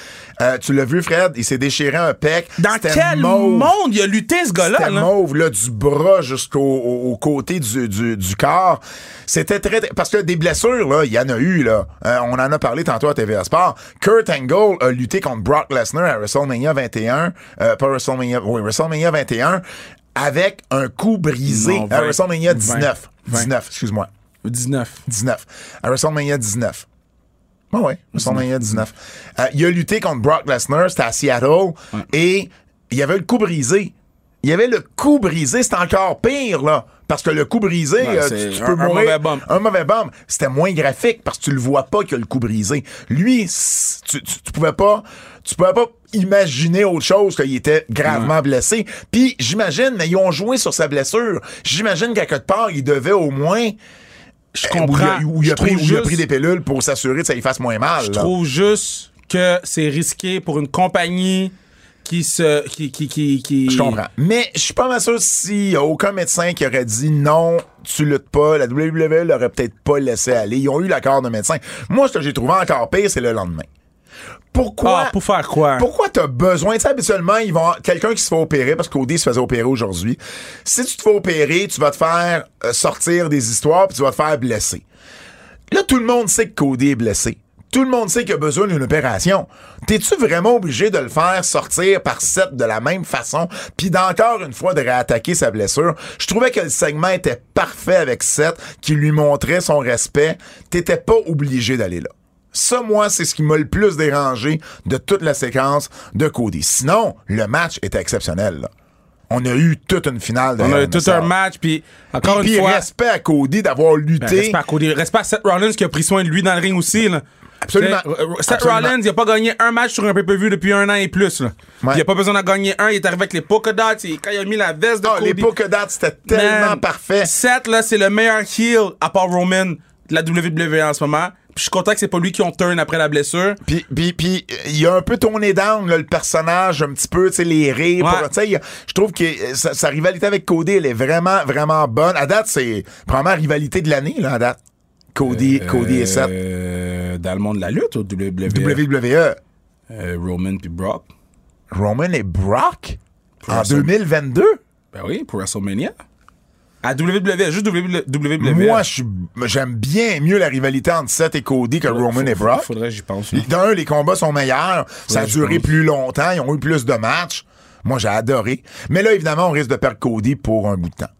Euh, tu l'as vu, Fred? Il s'est déchiré un pec. Dans quel mauve. monde il a lutté, ce gars-là? C'était là? mauve, là, du bras jusqu'au au, au côté du, du, du corps. C'était très... Parce que des blessures, là, il y en a eu, là. Euh, on en a parlé tantôt à TVA Sport. Kurt Angle a lutté contre Brock Lesnar à WrestleMania 21. Euh, pas WrestleMania... Oui, WrestleMania 21 avec un coup brisé Non, à 20, WrestleMania 20, 19. 20. 19, excuse-moi. 19. 19. À WrestleMania 19. Ah ouais, WrestleMania 19. Euh, il a lutté contre Brock Lesnar, c'était à Seattle, et il y avait le coup brisé. Il y avait le coup brisé, c'était encore pire, là. Parce que le coup brisé, Ouais, euh, tu, tu un- peux un mourir. mauvais bump. Un mauvais. C'était moins graphique parce que tu le vois pas qu'il y a le coup brisé. Lui, c- tu, tu, tu pouvais pas, tu pouvais pas imaginer autre chose qu'il était gravement blessé. Puis j'imagine, mais ils ont joué sur sa blessure. J'imagine qu'à quelque part, il devait au moins Je où il a, comprends. où il a pris, il a des pilules pour s'assurer que ça lui fasse moins mal. Je là. trouve juste que c'est risqué pour une compagnie qui se. qui. qui. qui. qui- Je comprends. Mais je suis pas mal sûr s'il y a aucun médecin qui aurait dit non, tu luttes pas, la WWE l'aurait peut-être pas laissé aller. Ils ont eu l'accord de médecin. Moi, ce que j'ai trouvé encore pire, c'est le lendemain. Pourquoi? Ah, pour faire quoi? Pourquoi t'as besoin? Tu sais, habituellement, ils vont, quelqu'un qui se fait opérer, parce qu'Odé se faisait opérer aujourd'hui. Si tu te fais opérer, tu vas te faire euh, sortir des histoires, puis tu vas te faire blesser. Là, tout le monde sait que Cody est blessé. Tout le monde sait qu'il a besoin d'une opération. T'es-tu vraiment obligé de le faire sortir par Seth de la même façon, puis d'encore une fois de réattaquer sa blessure? Je trouvais que le segment était parfait avec Seth, qui lui montrait son respect. T'étais pas obligé d'aller là. Ça, moi, c'est ce qui m'a le plus dérangé de toute la séquence de Cody. Sinon, le match était exceptionnel. là. On a eu toute une finale de On a eu tout un match, puis encore Puis une fois. respect à Cody d'avoir lutté. Ben, respect, à Cody. Respect à Seth Rollins qui a pris soin de lui dans le ring aussi. Là. Absolument. Euh, Seth Absolument. Rollins, il a pas gagné un match sur un pay-per-view depuis un an et plus. Là. Ouais. Il a pas besoin d'en gagner un. Il est arrivé avec les polka dots. et Quand il a mis la veste de Ah, Cody. les polka dots, c'était tellement Man, parfait. Seth, là, c'est le meilleur heel à part Roman de la WWE en ce moment. Je suis content que c'est pas lui qui ont turn après la blessure. Puis, puis, puis, il a un peu tourné down, là, le personnage, un petit peu, tu sais, les rires. Ouais. je trouve que euh, sa, sa rivalité avec Cody, elle est vraiment, vraiment bonne. À date, c'est probablement la rivalité de l'année, là, à date. Cody, Cody et Seth. Euh, dans le monde de la lutte au WWE. WWE. Euh, Roman puis Brock. Roman et Brock? En Wrestle- 2022? Ben oui, pour WrestleMania. À WWE, juste WWE. Moi, j'aime bien mieux la rivalité entre Seth et Cody que Roman et Brock. Faudrait j'y pense. D'un, les combats sont meilleurs. Ça a duré plus longtemps. Ils ont eu plus de matchs. Moi, j'ai adoré. Mais là, évidemment, on risque de perdre Cody pour un bout de temps.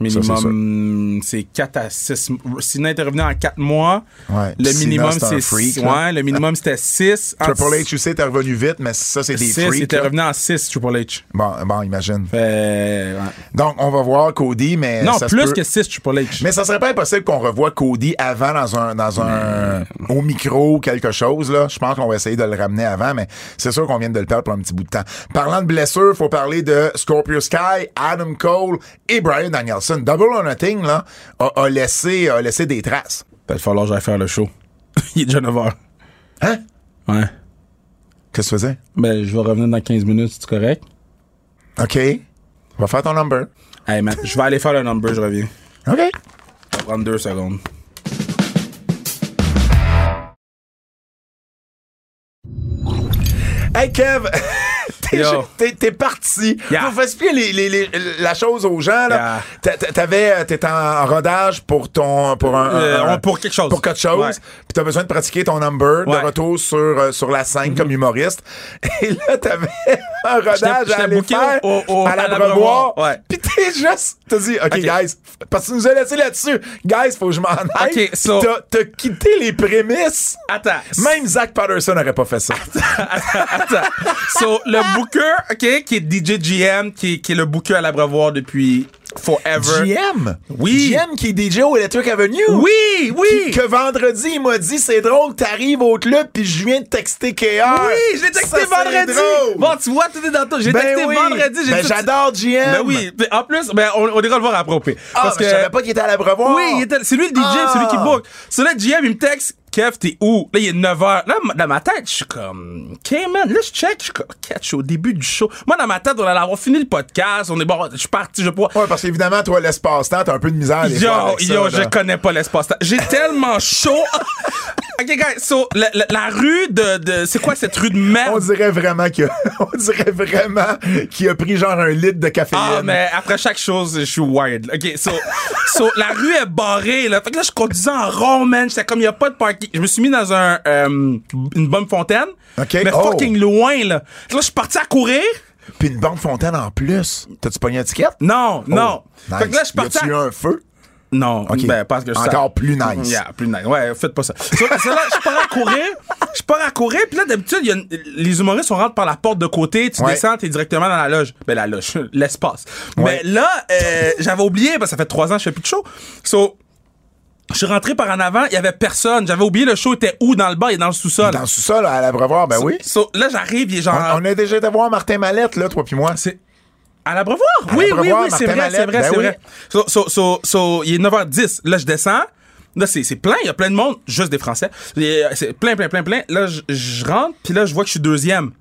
Minimum, c'est 4 à 6. Sina était revenu en 4 mois. Ouais. Le minimum, c'est freak. Ouais, le minimum, c'était 6. Triple H, tu sais, t'es revenu vite, mais ça, c'est des 6, il freaks. était là. revenu en 6, Triple H. Bon, bon, imagine. Fait, ouais. Donc, on va voir Cody, mais. Non, ça plus peut- que 6, Triple H. Mais ça serait pas impossible qu'on revoie Cody avant dans un dans un au micro ou quelque chose là. Je pense qu'on va essayer de le ramener avant, mais c'est sûr qu'on vient de le perdre pour un petit bout de temps. Parlant de blessures, faut parler de Scorpio Sky, Adam Cole et Brian Danielson. Double or Nothing là a, a laissé a laissé des traces. Il va falloir que j'aille faire le show. <laughs> il est déjà 9 h. Hein? Ouais. Qu'est-ce que tu faisais? Ben, je vais revenir dans 15 minutes, c'est correct? OK. Va faire ton number. Hey, man, je vais aller faire le number, je reviens. OK. Ça va prendre deux secondes. Hey Kev, <laughs> t'es, parti. Yeah. Faut faire expliquer les- les- les- la chose aux gens. Là. T'a- t'a- T'avais, t'étais en rodage pour ton, pour un, Euh, un- pour quelque chose. pour quelque chose. Ouais. Puis t'as besoin de pratiquer ton number de retour sur euh, sur la scène comme humoriste. <laughs> Et là t'avais <laughs> un rodage à aller faire au- au- à à l'Abreuvoir. Ouais. Puis t'es juste, t'as dit, ok, guys, parce que tu nous as laissé là-dessus, guys, faut que je m'en aille. Ok, so- t'as quitté les prémices. Attends. Même Zach Patterson n'aurait pas fait ça. Attends. So, le booker, OK, qui est DJ GM, qui, qui est le booker à l'abreuvoir depuis forever. GM. Oui. GM qui est DJ au Electric Avenue. Oui, oui. Que vendredi, il m'a dit c'est drôle, t'arrives au club, puis je viens de texter KR. Oui, je l'ai texté Ça, vendredi. drôle. Bon, tu vois, tout est dans tout. J'ai Ben texté oui. vendredi. j'ai Ben, tout- j'adore GM. Ben oui. En plus, ben, on, on ira le voir à propos. Ah, Parce ben, que. je savais pas qu'il était à l'abreuvoir. Oui, il était- c'est lui le DJ, Ah. c'est lui qui book. So là, GM, il me texte, Kev, t'es où? Là, il est 9h. Là, dans ma tête, je suis comme, OK, man, là, je check, je suis comme, OK, je suis au début du show. Moi, dans ma tête, on allait avoir fini le podcast, on est bon, je suis parti, je pourrais. Ouais, parce qu'évidemment, toi, l'espace-temps, t'as un peu de misère des Yo, fois avec ça, yo, je connais pas l'espace. J'ai <laughs> tellement chaud. <laughs> OK, guys, so, la, la- la rue de, de c'est quoi cette rue de On merde? dirait vraiment qu'il <laughs> a, on dirait vraiment qu'il a pris genre un litre de caféine. Ah, mais après chaque chose, je suis wired. OK, so, so la rue est barrée, là. Fait que là, je conduisais en rond, man. J'étais comme, il n'y a pas de parking. Je me suis mis dans un, euh, une bonne fontaine. Mais Oh. fucking loin, là. Là, je suis parti à courir. Puis une bande fontaine en plus. T'as-tu pogné un ticket? Non, non. Oh, Fait que là, je suis parti eu à... un feu? Non, ben, parce que je Encore plus nice. Yeah, plus nice. Ouais, faites pas ça. So, là, je pars à courir. Je pars à courir. Puis là, d'habitude, une- les humoristes, on rentre par la porte de côté. Tu Ouais. descends, t'es directement dans la loge. Ben, la loge, <laughs> l'espace. Ouais. Mais là, euh, j'avais oublié, parce que ça fait trois ans que je fais plus de show. So, je suis rentré par en avant, il y avait personne. J'avais oublié le show était où dans le bar, est dans le sous-sol. Dans le sous-sol, à l'Abreuvoir, ben oui. So, là, j'arrive, il est genre. On, on a déjà été voir Martin Mallette, là, toi puis moi. C'est. À l'Abreuvoir? Oui, oui, l'Abreuvoir, oui, c'est vrai, c'est vrai, ben c'est oui. vrai. So, so, so, so, il est 9h10. Là, je descends. Là, c'est plein, il y a plein de monde, juste des Français. Et, euh, C'est plein, plein, plein, plein. Là, je rentre, puis là, je vois que je suis deuxième.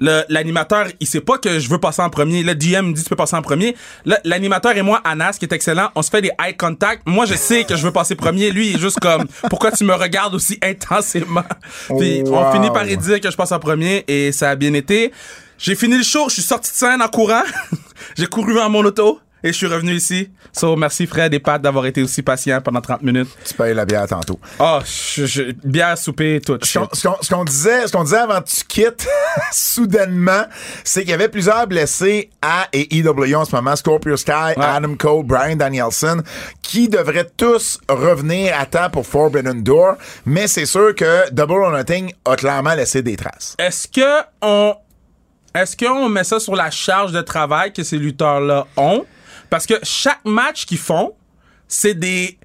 Le- L'animateur, il sait pas que je veux passer en premier. Le DM me dit tu peux passer en premier. L'animateur et moi, Anas, qui est excellent, on se fait des eye contact. Moi, je sais que je veux passer premier. Lui, il est juste comme <laughs> pourquoi tu me regardes aussi intensément? <laughs> Puis Wow. on finit par y dire que je passe en premier et ça a bien été. J'ai fini le show, je suis sorti de scène en courant. <laughs> J'ai couru dans mon auto et je suis revenu ici. So, merci Fred et Pat d'avoir été aussi patient pendant 30 minutes. Tu payes la bière tantôt. Oh, je, je- bière, souper, tout. Ce qu'on- disait, ce qu'on disait avant que tu quittes <laughs> soudainement, c'est qu'il y avait plusieurs blessés à et EW en ce moment, Scorpio Sky, Adam Cole, Brian Danielson, qui devraient tous revenir à temps pour Forbidden Door, mais c'est sûr que Double or Nothing a clairement laissé des traces. Est-ce que on est-ce qu'on met ça sur la charge de travail que ces lutteurs-là ont? Parce que chaque match qu'ils font, c'est des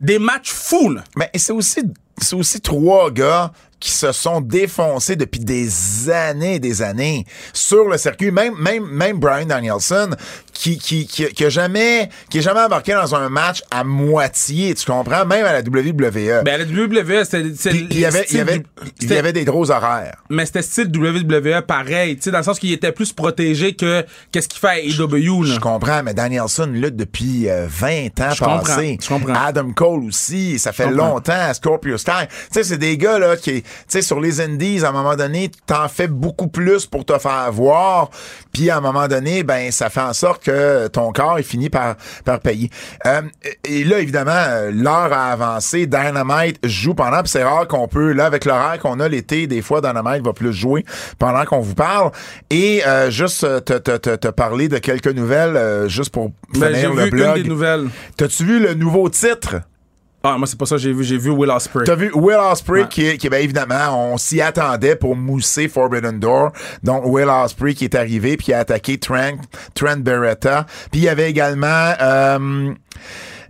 des matchs fous. là. Mais c'est aussi, c'est aussi trois gars qui se sont défoncés depuis des années et des années sur le circuit. Même, même, même Brian Danielson, qui, qui, qui, qui a jamais, qui est jamais embarqué dans un match à moitié, tu comprends? Même à la WWE. Ben, la WWE, c'était. il y avait, il y avait, il y avait des gros horaires. Mais c'était style WWE pareil, tu sais, dans le sens qu'il était plus protégé que qu'est-ce qu'il fait à AEW. Là. Je comprends, mais Danielson lutte depuis euh, 20 ans Je comprends, passés. je comprends. Adam Cole aussi, ça fait longtemps. Scorpio Sky. Tu sais, c'est des gars, là, qui, sais, sur les indies, à un moment donné, t'en fais beaucoup plus pour te faire voir. Puis, à un moment donné, ben, ça fait en sorte que ton corps est fini par, par payer. Euh, et là, évidemment, l'heure a avancé. Dynamite joue pendant, puis c'est rare qu'on peut, là, avec l'horaire qu'on a l'été, des fois, Dynamite va plus jouer pendant qu'on vous parle. Et euh, juste euh, te, te, te, te parler de quelques nouvelles, euh, juste pour Ben, finir le vu blog. une des nouvelles. T'as-tu vu le nouveau titre? Ah, moi, c'est pas ça que j'ai vu. J'ai vu Will Ospreay. T'as vu Will Osprey Ouais. qui, qui, ben évidemment, on s'y attendait pour mousser Forbidden Door. Donc, Will Osprey qui est arrivé puis qui a attaqué Trent, Trent Beretta. Puis il y avait également, euh,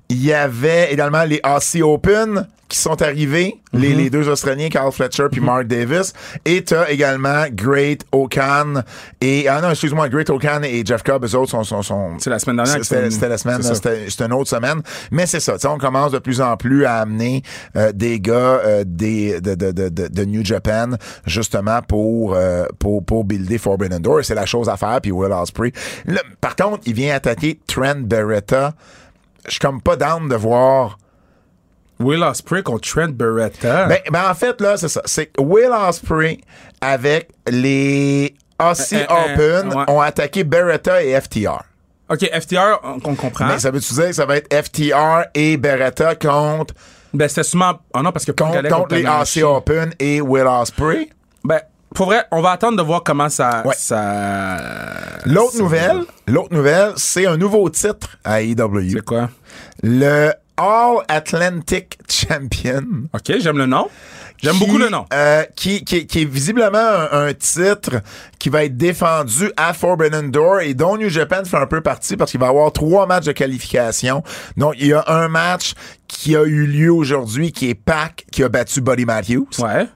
il y avait également les Aussie Open qui sont arrivés, les, les deux Australiens, Carl Fletcher puis Mark Davis. Et t'as également Great O'Khan et, ah non, excuse-moi, Great O'Khan et Jeff Cobb, eux autres sont, sont, sont C'est la semaine dernière C'était la semaine, c'était une autre semaine. Mais c'est ça, on commence de plus en plus à amener euh, des gars euh, des, de, de, de, de, New Japan, justement, pour, euh, pour, pour builder Forbidden Door. C'est la chose à faire, puis Will Ospreay. Là, par contre, il vient attaquer Trent Beretta. Je suis comme pas down de voir... Will Ospreay contre Trent Beretta. Ben, ben en fait, là, c'est ça. C'est Will Ospreay avec les Aussie Euh, euh, Open ouais. ont attaqué Beretta et FTR. OK, FTR, on, comprend. Mais ça veut-tu dire que ça va être FTR et Beretta contre, Ben, c'était sûrement... Ah non, parce que contre, allait contre les. AC Open et Will Ospreay? Ben, pour vrai, on va attendre de voir comment ça... Ouais. ça... L'autre nouvelle, l'autre nouvelle, c'est un nouveau titre à AEW. C'est quoi? Le All Atlantic Champion. OK, j'aime le nom. J'aime qui, beaucoup le nom. euh, qui, qui, qui est visiblement un, un titre qui va être défendu à Forbidden Door et dont New Japan fait un peu partie parce qu'il va avoir trois matchs de qualification. Donc, il y a un match qui a eu lieu aujourd'hui qui est Pac qui a battu Buddy Matthews. Ouais.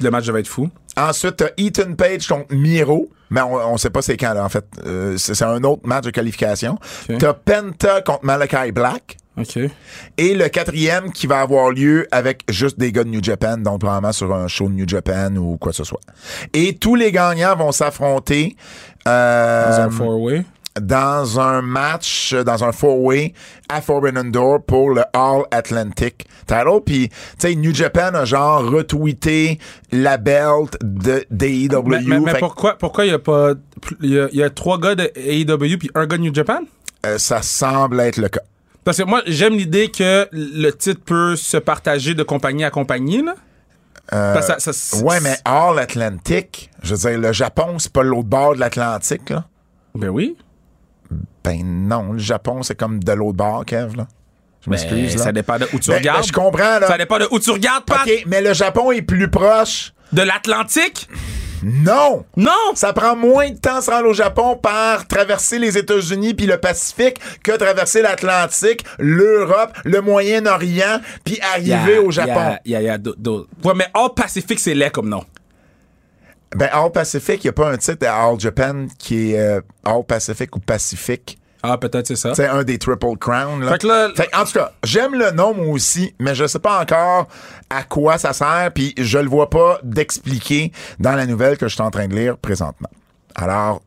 Le match devait être fou. Ensuite, t'as Ethan Page contre Miro. Mais on, on sait pas c'est quand, là, en fait. Euh, c'est un autre match de qualification. Ok. T'as Penta contre Malachi Black. OK. Et le quatrième qui va avoir lieu avec juste des gars de New Japan, donc probablement sur un show de New Japan ou quoi que ce soit. Et tous les gagnants vont s'affronter. Dans Euh, un four-way. Dans un match, dans un four-way à Forbidden Door pour le All Atlantic title. Puis, tu sais, New Japan a genre retweeté la belt de d'AEW. Mais, pourquoi pourquoi il y a pas il y a, il y a trois gars de AEW puis un gars de New Japan? euh, ça semble être le cas. Parce que moi j'aime l'idée que le titre peut se partager de compagnie à compagnie là. Ça- ça- Euh, Ouais, mais All Atlantic, je veux dire, le Japon, c'est pas l'autre bord de l'Atlantique, là. Ben oui. Ben non, le Japon, c'est comme de l'autre bord, Kev, là. Je m'excuse, ça dépend de où tu Ben, regardes. ben, je comprends, là. Ça dépend de où tu regardes, Pat. OK, mais le Japon est plus proche. De l'Atlantique? Non! Non! Ça prend moins de temps à se rendre au Japon par traverser les États-Unis puis le Pacifique que traverser l'Atlantique, l'Europe, le Moyen-Orient puis arriver au Japon. Il y a, d'autres-. Ouais, mais All Pacific, c'est laid comme nom. Ben, All Pacific, il n'y a pas un titre à All Japan qui est euh, All Pacific ou Pacific. Ah, peut-être c'est ça. C'est un des Triple Crown. Là. Fait que là- Fait que, en tout cas, j'aime le nom moi aussi, mais je sais pas encore à quoi ça sert, puis je le vois pas d'expliquer dans la nouvelle que je suis en train de lire présentement. Alors,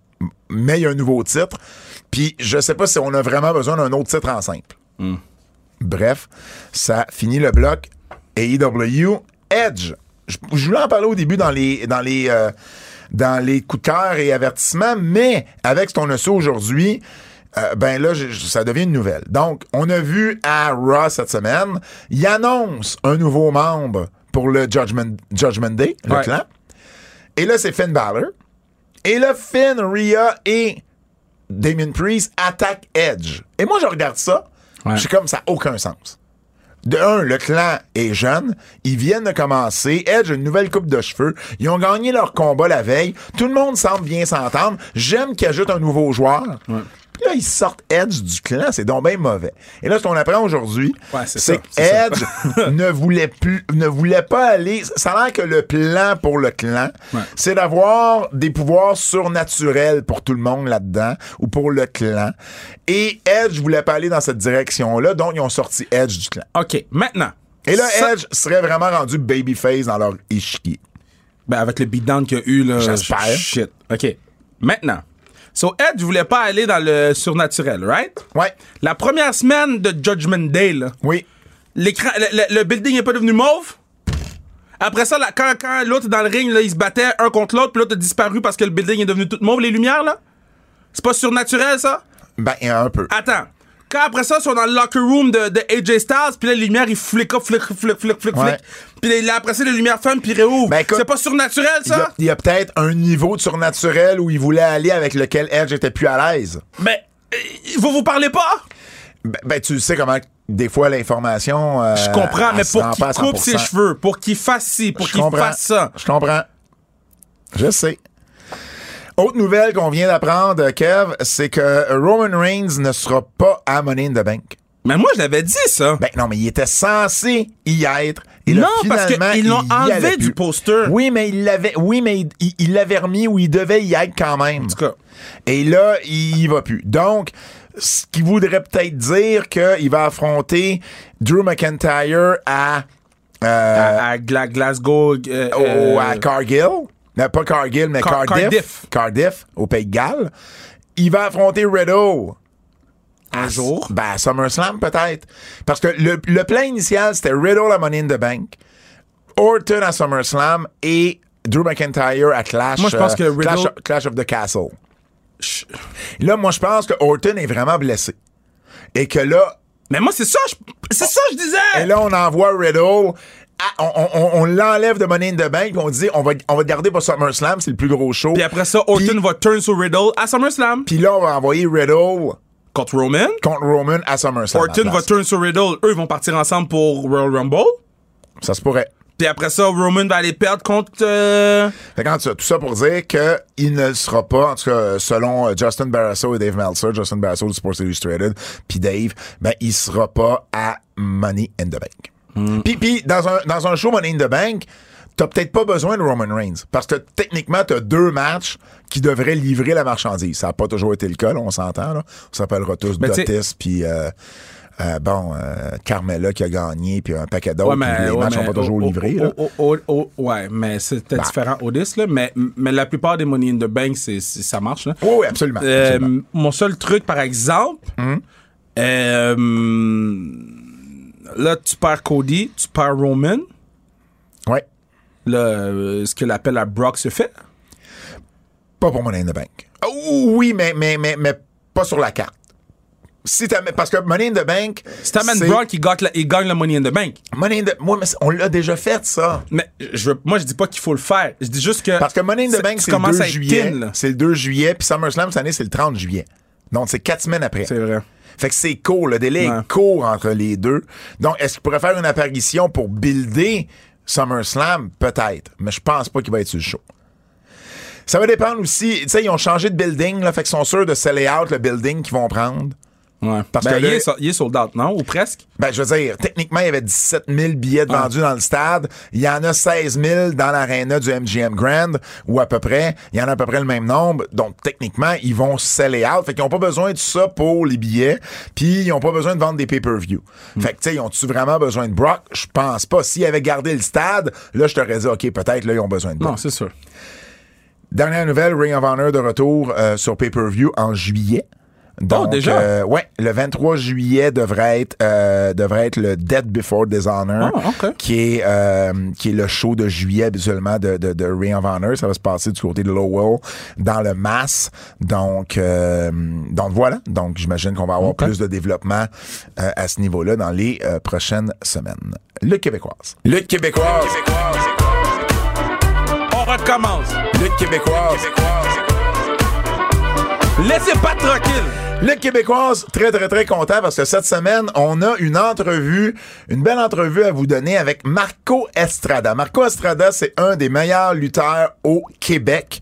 mais il y a un nouveau titre, puis je sais pas si on a vraiment besoin d'un autre titre en simple. Bref, ça finit le bloc AEW Edge. Je, je voulais en parler au début dans les dans les euh, dans les coups de cœur et avertissements, mais avec ce qu'on a su aujourd'hui, euh, ben là, je- ça devient une nouvelle. Donc, on a vu à Raw cette semaine, il annonce un nouveau membre pour le Judgment, Judgment Day, le Ouais. clan. Et là, c'est Finn Balor. Et là, Finn, Rhea et Damien Priest attaquent Edge. Et moi, je regarde ça, Ouais. je suis comme ça n'a aucun sens. De un, le clan est jeune. Ils viennent de commencer. Edge une nouvelle coupe de cheveux. Ils ont gagné leur combat la veille. Tout le monde semble bien s'entendre. J'aime qu'ils ajoutent un nouveau joueur. Puis là, ils sortent Edge du clan. C'est donc bien mauvais. Et là, ce qu'on apprend aujourd'hui, Ouais, c'est ça. qu'Edge <laughs> ne voulait plus, ne voulait pas aller. Ça a l'air que le plan pour le clan, Ouais. c'est d'avoir des pouvoirs surnaturels pour tout le monde là-dedans ou pour le clan. Et Edge voulait pas aller dans cette direction-là, donc ils ont sorti Edge du clan. OK, maintenant. Et là, Ça- Edge serait vraiment rendu babyface dans leur échiquier. Ben, avec le beatdown qu'il y a eu, là. J'espère. Shit. OK. Maintenant. So, Edge voulait pas aller dans le surnaturel, right? Ouais. La première semaine de Judgment Day, là, Oui. l'écran, le, le- le building est pas devenu mauve? Après ça, là, quand, quand l'autre est dans le ring, là, ils se battaient un contre l'autre, puis l'autre a disparu parce que le building est devenu tout mauve, les lumières, là? C'est pas surnaturel, ça? Ben, un peu. Attends. Quand après ça, ils sont dans le locker room de, de AJ Styles, puis là, les lumières, ils fliquent up, flic, flic, flic, flic, Ouais. flic. Puis là, après ça, les lumières ferment, puis ils réouvrent. Ben, c'est pas surnaturel, ça? il y a peut-être un niveau de surnaturel où il voulait aller avec lequel Edge était plus à l'aise. Mais, euh, vous vous parlez pas? Ben, ben, tu sais comment des fois l'information. euh, Je comprends, mais pour qu'il coupe 100%. ses cheveux, pour qu'il fasse ci, pour qu'il fasse ça. Je comprends. Je sais. Autre nouvelle qu'on vient d'apprendre, Kev, c'est que Roman Reigns ne sera pas à Money in the Bank. Mais moi, je l'avais dit, ça. Ben non, mais il était censé y être. Et là, Non, parce qu'ils l'ont enlevé du poster. Oui, mais il l'avait, oui, mais il- l'avait remis où il devait y être quand même. En tout cas. Et là, il y va plus. Donc, ce qui voudrait peut-être dire qu'il va affronter Drew McIntyre à, euh, à, à Gla- Glasgow. euh, au- euh, à Cargill. Non, pas Cargill, mais Car- Cardiff. Cardiff. Cardiff, au Pays de Galles. Il va affronter Riddle. un À- jour. Ben, à SummerSlam, peut-être. Parce que le, le plan initial, c'était Riddle à Money in the Bank, Orton à SummerSlam et Drew McIntyre à Clash, Moi, je pense euh, que Riddle- Clash, Clash of the Castle. Là, moi, je pense que Orton est vraiment blessé. Et que là, Mais moi, c'est ça, je- c'est ça, je disais. et là, on envoie Riddle. À- on on- on l'enlève de Money in the Bank, puis on dit on va, on va garder pour SummerSlam, c'est le plus gros show. Puis après ça, Orton va turn sur Riddle à SummerSlam. Puis là, on va envoyer Riddle Contre Roman. contre Roman à SummerSlam. Orton va turn sur Riddle. Eux, ils vont partir ensemble pour Royal Rumble. Ça se pourrait. Puis après ça, Roman va aller perdre contre. euh, Fait tout ça, pour dire qu'il ne le sera pas, en tout cas, selon euh, Justin Barrasso et Dave Meltzer, Justin Barrasso de Sports Illustrated, puis Dave, ben, il sera pas à Money in the Bank. Puis, puis dans, un, dans un show Money in the Bank, t'as peut-être pas besoin de Roman Reigns, parce que techniquement, t'as deux matchs qui devraient livrer la marchandise. Ça n'a pas toujours été le cas, là, on s'entend, là. On s'appellera tous Dotis, puis... Euh, euh, bon, euh, Carmela qui a gagné, puis un paquet d'autres. Ouais, mais, les ouais, matchs sont pas toujours au- livrés. ouais, mais c'était Bah. différent au 10, là. Mais, mais la plupart des Money in the Bank, c'est, ça marche, là. Oui, oui, absolument. Euh, absolument. mon seul truc, par exemple, Hum. euh, là, tu perds Cody, tu perds Roman. Ouais. Là, euh, ce que l'appel à Brock se fait. Pas pour Money in the Bank. Oh, oui, mais, mais, mais, mais pas sur la carte. Si parce que Money in the Bank. Si t'amènes Brock, il gagne, la- il gagne le Money in the Bank. Money in the Moi, mais on l'a déjà fait, ça. Mais je veux, moi, je dis pas qu'il faut le faire. Je dis juste que. Parce que Money in the Bank, c'est le commences 2 à être juillet. C'est le 2 juillet, puis SummerSlam, cette année, c'est le 30 juillet. Donc, c'est quatre semaines après. C'est vrai. Fait que c'est court, le délai Ouais. est court entre les deux. Donc, est-ce qu'il pourrait faire une apparition pour builder SummerSlam? Peut-être. Mais je pense pas qu'il va être sur le show. Ça va dépendre aussi. Tu sais, ils ont changé de building, là, fait qu'ils sont sûrs de seller out le building qu'ils vont prendre. Ouais. Parce Ben, que il, là- est, so- il est sold out, non? Ou presque? Ben, je veux dire, techniquement, il y avait 17 000 billets de vendus dans le stade. Il y en a 16 000 dans l'aréna du MGM Grand, ou à peu près. Il y en a à peu près le même nombre. Donc, techniquement, ils vont seller out. Fait qu'ils n'ont pas besoin de ça pour les billets. Puis, ils n'ont pas besoin de vendre des pay-per-view. Fait que, tu sais, ils ont-tu vraiment besoin de Brock? Je pense pas. S'ils avaient gardé le stade, là, je t'aurais dit, OK, peut-être, là, ils ont besoin de Brock. Non, c'est sûr. Dernière nouvelle, Ring of Honor de retour euh, sur pay-per-view en juillet. Donc, Oh, déjà? euh, ouais, le 23 juillet devrait être euh, devrait être le Dead Before Dishonor, Ah, ok. qui est euh, qui est le show de juillet habituellement de, de, de Ring of Honor. Ça va se passer du côté de Lowell dans le Mass. Donc euh, donc voilà. Donc j'imagine qu'on va avoir plus de développement euh, à ce niveau-là dans les euh, prochaines semaines. Le québécoise. Le québécoise. On recommence. Le québécoise. Laissez pas tranquille. Le Québécoise, très, très, très content parce que cette semaine, on a une entrevue, une belle entrevue à vous donner avec Marco Estrada. Marco Estrada, c'est un des meilleurs lutteurs au Québec.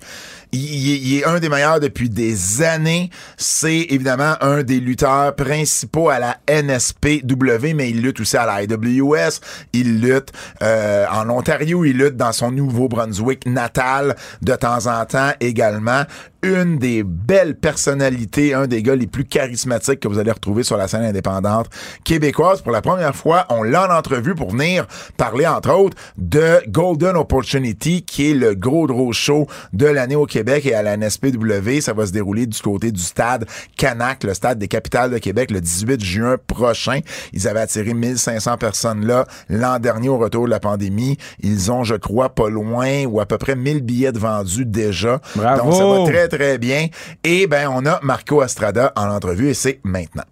Il est un des meilleurs depuis des années. C'est évidemment un des lutteurs principaux à la NSPW, mais il lutte aussi à la IWS. Il lutte euh, en Ontario. Il lutte dans son Nouveau-Brunswick natal de temps en temps également une des belles personnalités, un des gars les plus charismatiques que vous allez retrouver sur la scène indépendante québécoise. Pour la première fois, on l'a en entrevue pour venir parler, entre autres, de Golden Opportunity, qui est le gros gros show de l'année au Québec et à la NSPW. Ça va se dérouler du côté du stade Canac, le stade des capitales de Québec, le 18 juin prochain. Ils avaient attiré 1500 personnes là l'an dernier au retour de la pandémie. Ils ont, je crois, pas loin ou à peu près 1000 billets de vendus déjà. Bravo! Donc, ça va très, très bien. Et ben, on a Marco Estrada en entrevue et c'est maintenant.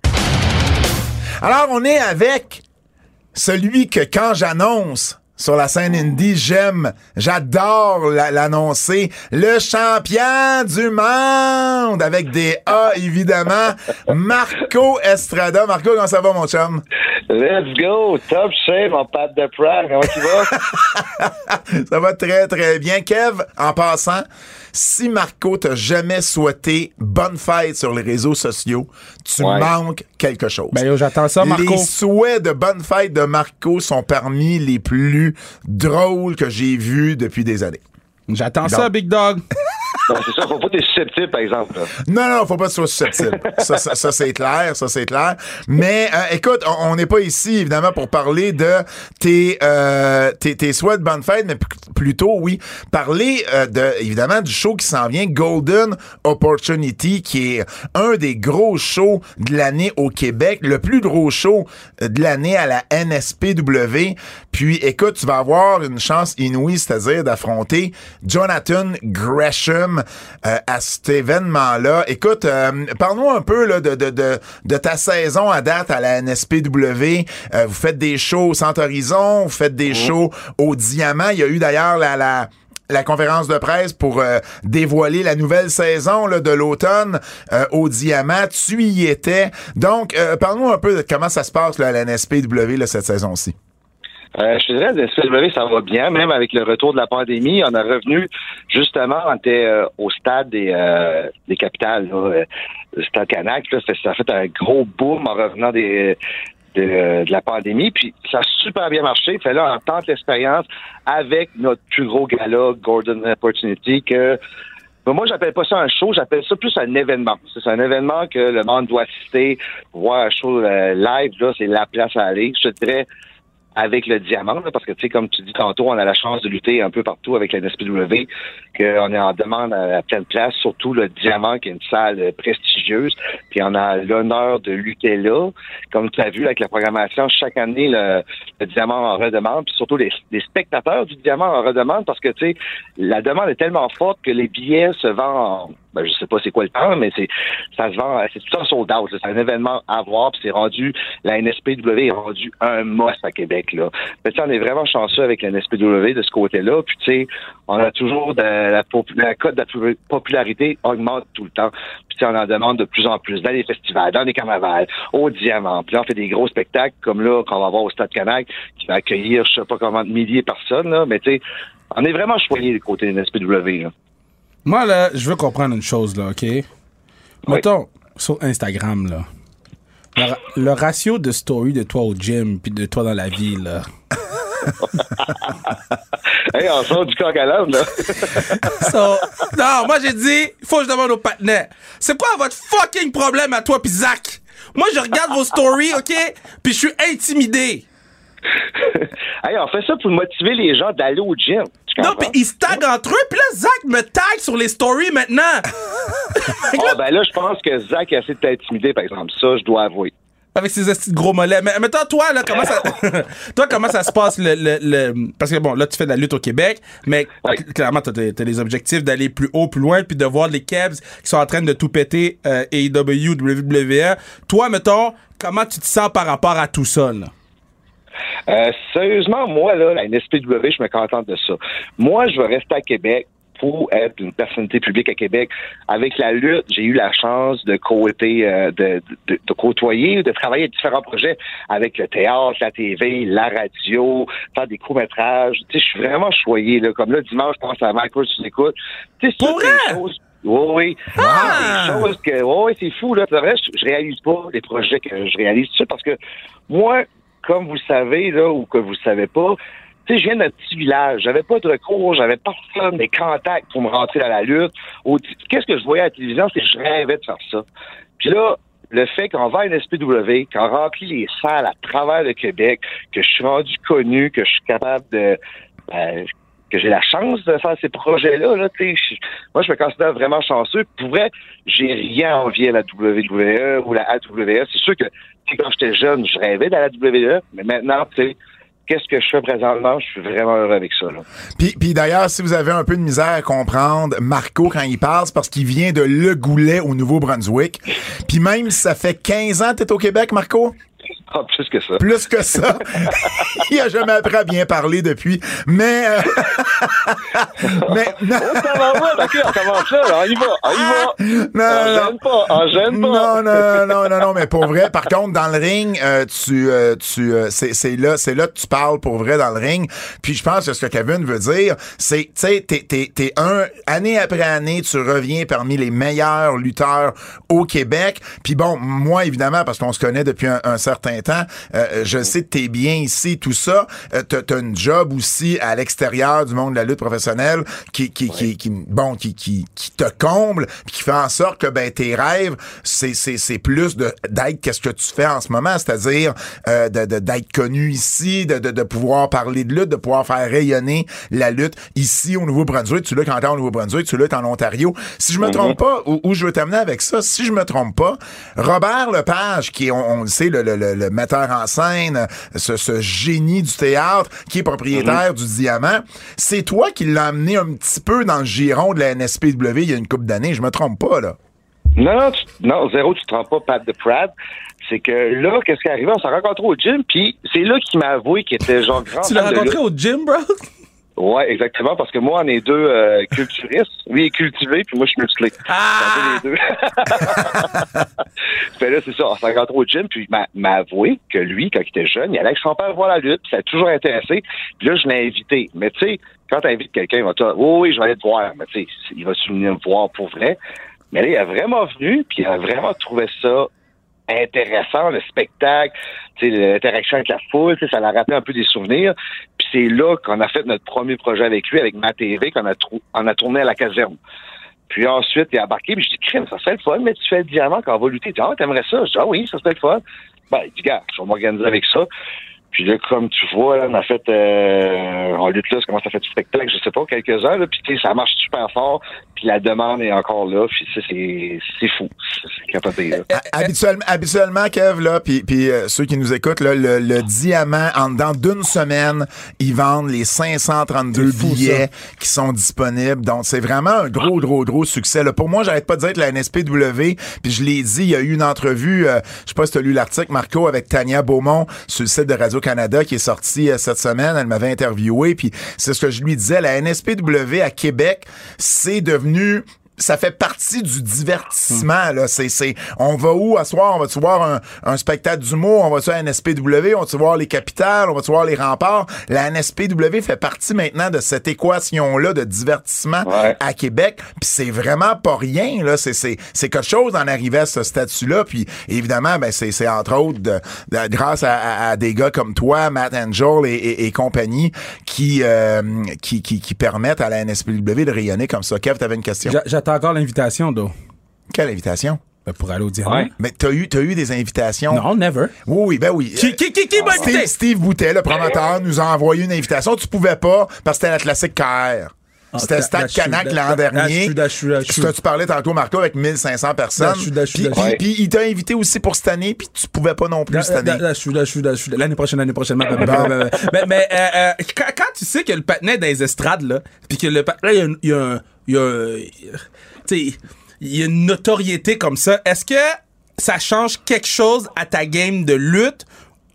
Alors, on est avec celui que quand j'annonce sur la scène indie, j'aime, j'adore la- l'annoncer, le champion du monde avec des A évidemment, Marco Estrada. Marco, comment ça va mon chum? Let's go! Top shape, mon Pat de Prague. Comment tu vas? <laughs> Ça va très, très bien. Kev, en passant, si Marco t'a jamais souhaité bonne fête sur les réseaux sociaux, tu Ouais. manques quelque chose. Ben j'attends ça, Marco. Les souhaits de bonne fête de Marco sont parmi les plus drôles que j'ai vus depuis des années. J'attends ça, Big Dog. <laughs> Non, c'est faut pas être susceptible, par exemple. Non, non, faut pas sois susceptible. ça, ça, ça, c'est clair, ça, c'est clair. Mais euh, écoute, on- n'est pas ici, évidemment, pour parler de tes, euh, tes, tes souhaits de bonne fête, mais plutôt, oui, parler euh, de, évidemment, du show qui s'en vient, Golden Opportunity, qui est un des gros shows de l'année au Québec, le plus gros show de l'année à la NSPW. Puis, écoute, tu vas avoir une chance inouïe, c'est-à-dire d'affronter Jonathan Gresham euh, à cet événement-là. Écoute, euh, parle-nous un peu là, de, de, de, de ta saison à date à la NSPW. Euh, vous faites des shows au Centre Horizon, vous faites des shows au Diamant. Il y a eu d'ailleurs la... la la conférence de presse pour euh, dévoiler la nouvelle saison là, de l'automne euh, au Diamant. Tu y étais. Donc, euh, parle-nous un peu de comment ça se passe là, à la NSPW là, cette saison-ci. Euh, je te dirais, le ça va bien, même avec le retour de la pandémie. On est revenu, justement, on était euh, au stade des, euh, des capitales, là, euh, le stade Canac. Là, ça, a fait un gros boom en revenant des, de, de la pandémie. Puis ça a super bien marché. Fait là, on tente l'expérience avec notre plus gros gala, Gordon Opportunity, que Mais moi, j'appelle pas ça un show, j'appelle ça plus un événement. C'est un événement que le monde doit assister, voir un show euh, live, là, c'est la place à aller. Je te dirais, avec le diamant, parce que, tu sais, comme tu dis tantôt, on a la chance de lutter un peu partout avec la NSPW, qu'on est en demande à, pleine place, surtout le diamant, qui est une salle prestigieuse, puis on a l'honneur de lutter là. Comme tu as vu avec la programmation, chaque année, le, diamant en redemande, puis surtout les, spectateurs du diamant en redemande, parce que, tu sais, la demande est tellement forte que les billets se vendent en ben, je sais pas c'est quoi le temps, mais c'est ça se vend, c'est tout ça sold out. C'est un événement à voir, puis c'est rendu, la NSPW est rendu un must à Québec. Là. Mais, on est vraiment chanceux avec la NSPW de ce côté-là. Puis tu sais, on a toujours de, la, la cote de popularité augmente tout le temps. Puis on en demande de plus en plus dans les festivals, dans les carnavals, au Diamant. Puis là, on fait des gros spectacles comme là qu'on va voir au Stade Canac, qui va accueillir je sais pas comment de milliers de personnes. Là, mais tu sais, on est vraiment choyé du côté de la NSPW. Là. Moi, là, je veux comprendre une chose, là, OK? Mettons, sur Instagram, là, le, ratio de story de toi au gym puis de toi dans la vie, là. <laughs> hey, on sort du coq à l'âme, là. <laughs> non, moi, j'ai dit, il faut que je demande au partenaire. C'est quoi votre fucking problème à toi puis Zach? Moi, je regarde vos stories, OK? Puis je suis intimidé. <laughs> hey, on fait ça pour motiver les gens d'aller au gym. Non, puis ils se taguent entre eux, puis là, Zach me tag sur les stories maintenant. <laughs> ah, ben là, je pense que Zach a essayé de t'intimider, par exemple. Ça, je dois avouer. Avec ses gros mollets. Mais maintenant, toi, là, comment ça, <laughs> <laughs> toi, comment ça se passe le, le, parce que bon, là, tu fais de la lutte au Québec, mais clairement, t'as, as des objectifs d'aller plus haut, plus loin, puis de voir les Kebs qui sont en train de tout péter, euh, AEW, WWE. Toi, mettons, comment tu te sens par rapport à tout ça, là? Euh, sérieusement, moi, là, la NSPW, je me contente de ça. Moi, je veux rester à Québec pour être une personnalité publique à Québec. Avec la lutte, j'ai eu la chance de, euh, de, de, de, côtoyer, de travailler à différents projets avec le théâtre, la TV, la radio, faire des courts-métrages. Tu sais, je suis vraiment choyé, là. Comme là, dimanche, je pense à Michael, tu écoutes. Tu sais, des choses oui, oui. Ah! Des choses que, oui, c'est fou, là. Pour je, je réalise pas les projets que je réalise, tout ça, parce que moi, comme vous savez, là, ou que vous savez pas, tu sais, je viens d'un petit village. J'avais pas de recours, j'avais personne, des contacts pour me rentrer dans la lutte. Qu'est-ce que je voyais à la télévision, c'est que je rêvais de faire ça. Puis là, le fait qu'on va à une SPW, qu'on remplit les salles à travers le Québec, que je suis rendu connu, que je suis capable de... Ben, que j'ai la chance de faire ces projets-là. Là, moi, je me considère vraiment chanceux. Pour vrai, j'ai rien envie à la WWE ou la AWS. C'est sûr que quand j'étais jeune, je rêvais de la WWE, mais maintenant, tu sais, qu'est-ce que je fais présentement, je suis vraiment heureux avec ça. Puis, puis d'ailleurs, si vous avez un peu de misère à comprendre Marco quand il passe, parce qu'il vient de Le Goulet au Nouveau-Brunswick. Puis même ça fait 15 ans que tu es au Québec, Marco? Ah, plus que ça. Plus que ça. <laughs> il a jamais appris à bien parler depuis. Mais. Euh... <laughs> mais. Non. On ok, on commence là, on y va, on y va. Non, on gêne pas, on gêne pas. Non, non, non, non, non, mais pour vrai, par contre, dans le ring, euh, tu, euh, tu, euh, c'est là, c'est là que tu parles pour vrai dans le ring. Puis je pense que ce que Kevin veut dire, c'est, tu sais, t'es, t'es, t'es un, année après année, tu reviens parmi les meilleurs lutteurs au Québec. Puis bon, moi, évidemment, parce qu'on se connaît depuis un, un certain temps. Euh, je sais que t'es bien ici, tout ça. Euh, t'as, as un job aussi à l'extérieur du monde de la lutte professionnelle qui, qui, qui, qui, bon, qui, qui, qui te comble, qui fait en sorte que ben tes rêves, c'est, c'est, c'est plus de d'être qu'est-ce que tu fais en ce moment, c'est-à-dire euh, de, de, d'être connu ici, de, de, de pouvoir parler de lutte, de pouvoir faire rayonner la lutte ici au Nouveau-Brunswick. Tu luttes encore au Nouveau-Brunswick, tu luttes en Ontario. Si je me trompe pas, où, je veux t'amener avec ça, si je me trompe pas, Robert Lepage, qui est, on, le sait, le, le, le, le metteur en scène, ce, ce, génie du théâtre qui est propriétaire mhm. du Diamant. C'est toi qui l'as amené un petit peu dans le giron de la NSPW il y a une couple d'années, je me trompe pas, là. Non, non, zéro, tu te trompes pas, Pat de Pratt. C'est que là, qu'est-ce qui est arrivé? On s'est rencontrés au gym, puis c'est là qu'il m'a avoué qu'il était genre grand. tu l'as rencontré au gym, bro? Ouais, exactement, parce que moi, on est deux euh, <laughs> culturistes. Lui est cultivé, puis moi, je suis musclé. Ah! les deux. fait <laughs> là, c'est ça, on s'est rencontré au gym, puis il m'a avoué que lui, quand il était jeune, il allait avec son père voir la lutte, puis ça a toujours intéressé. Puis là, je l'ai invité. Mais tu sais, quand tu invites quelqu'un, il va te dire, oui, oui, je vais aller te voir. Mais tu sais, il va se venir me voir pour vrai. Mais là, il a vraiment venu, puis il a vraiment trouvé ça intéressant, le spectacle, l'interaction avec la foule, ça l'a rappelé un peu des souvenirs. Puis c'est là qu'on a fait notre premier projet avec lui, avec ma TV, qu'on a, on a tourné à la caserne. Puis ensuite, il a embarqué, puis je dis, crème, ça serait le fun, mais tu fais le diamant quand on va lutter. Il dit, ah, t'aimerais ça? Je dis, ah oui, ça serait le fun. Ben, il dit, gars, je vais m'organiser avec ça. Puis là, comme tu vois, là, on a fait, euh, on lutte là, ça commence à faire du spectacle, je sais pas, quelques heures, là, puis tu sais, ça marche super fort, puis la demande est encore là, puis ça, c'est, c'est fou, c'est capoté, là. Habituellement, habituellement, Kev, là, puis, puis euh, ceux qui nous écoutent, là, le, le diamant, en dedans d'une semaine, ils vendent les 532 fou, billets qui sont disponibles. Donc, c'est vraiment un gros, gros, gros succès. Là. Pour moi, j'arrête pas de dire que la NSPW, puis je l'ai dit, il y a eu une entrevue, euh, je sais pas si tu as lu l'article, Marco, avec Tania Beaumont sur le site de Radio-Canada qui est sorti euh, cette semaine. Elle m'avait interviewé, puis c'est ce que je lui disais. La NSPW à Québec, c'est devenu ça fait partie du divertissement là. C'est c'est on va où à soir? On va tu voir un, un spectacle d'humour? On va tu à NSPW on va tu voir les capitales? On va tu voir les remparts? La NSPW fait partie maintenant de cette équation là de divertissement Ouais. à Québec. Puis c'est vraiment pas rien là. C'est c'est c'est quelque chose d'en arriver à ce statut là puis évidemment ben c'est c'est entre autres de, de- grâce à, à- à des gars comme toi Matt Angel et, et, et compagnie qui, euh, qui qui qui permettent à la NSPW de rayonner comme ça. Kev t'avais une question. J'a- J'attends encore l'invitation, d'eau. quelle invitation? Ben, pour aller au diamant. Ouais. Mais t'as eu, t'as eu des invitations? Non, never. Oui, oui, ben oui. Qui, qui, qui, qui m'a Steve, invité? Steve Boutet, le promoteur, nous a envoyé une invitation. Tu pouvais pas parce que c'était la classique KR. C'était Ah, Stade je suis- Canac l'an dernier. Tu- parlais tantôt, Marco, avec 1500 personnes? Puis- il t'a invité aussi pour cette année, puis tu pouvais pas non plus cette année. L'année prochaine, l'année prochaine. Mais, quand, tu sais que le patinet dans les estrades, là, puis que le patinet, il y a, un- il y a, y a, une notoriété comme ça, est-ce que ça change quelque chose à ta game de lutte?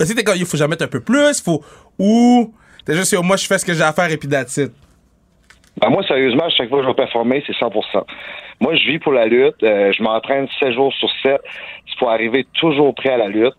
Il faut j'en mette un peu plus, faut, ou t'es juste, moi, je fais ce que j'ai à faire et puis that's. Ben, moi, sérieusement, chaque fois que je vais performer, c'est 100% Moi, je vis pour la lutte. euh, je m'entraîne 7 jours sur 7. Il faut arriver toujours prêt à la lutte.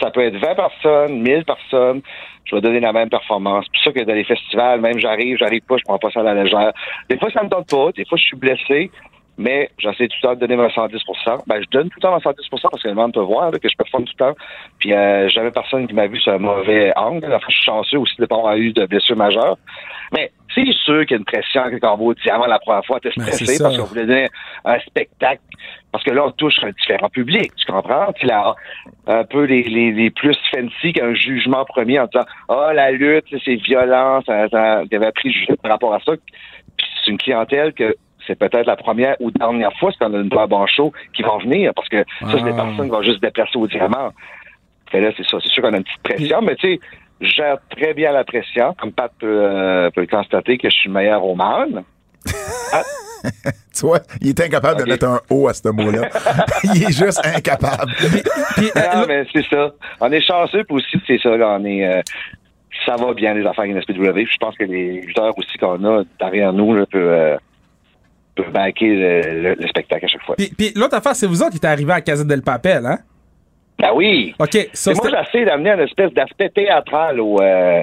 Ça peut être 20 personnes, 1000 personnes. Je vais donner la même performance. C'est pour ça que dans les festivals, même j'arrive, j'arrive pas, je prends pas ça à la légère. Des fois, ça me tente pas. Des fois, je suis blessé. Mais j'essaie tout le temps de donner mon 110% Ben, je donne tout le temps mon 110% parce que le monde peut voir là, que je performe tout le temps. Puis, euh, jamais personne qui m'a vu sur un mauvais angle. Enfin, je suis chanceux aussi de ne pas avoir eu de blessure majeure. Mais c'est sûr qu'il y a une pression quand on va au diamant la première fois, t'es Ben, stressé parce qu'on voulait donner un spectacle. Parce que là, on touche un différent public, tu comprends? Puis là, un peu les, les, les plus fancy qu'un jugement premier en disant Ah, la lutte, c'est violent, ça, ça, il y avait pris jugé par rapport à ça. Puis c'est une clientèle que c'est peut-être la première ou dernière fois, quand on a une voix bon show qui vont venir, parce que ça, c'est des Ah. personnes qui vont juste se déplacer au diamant. Là, c'est ça. C'est sûr qu'on a une petite pression, mais tu sais, je gère très bien la pression. Comme Pat peut, euh, peut constater que je suis le meilleur au man. <laughs> Tu vois, il est incapable de mettre un O à ce mot-là. <laughs> il est juste incapable. Euh, Non, mais c'est ça. On est chanceux, puis aussi, c'est ça, là, on est... euh, ça va bien, les affaires NSPW. Puis Je pense que les lutteurs aussi qu'on a derrière nous là, peuvent, euh, peuvent backer le, le- le spectacle à chaque fois. puis, puis l'autre affaire, c'est vous autres qui êtes arrivés à Casa del Papel, hein? Ben oui! OK, Et moi, j'essaie d'amener une espèce d'aspect théâtral au, euh,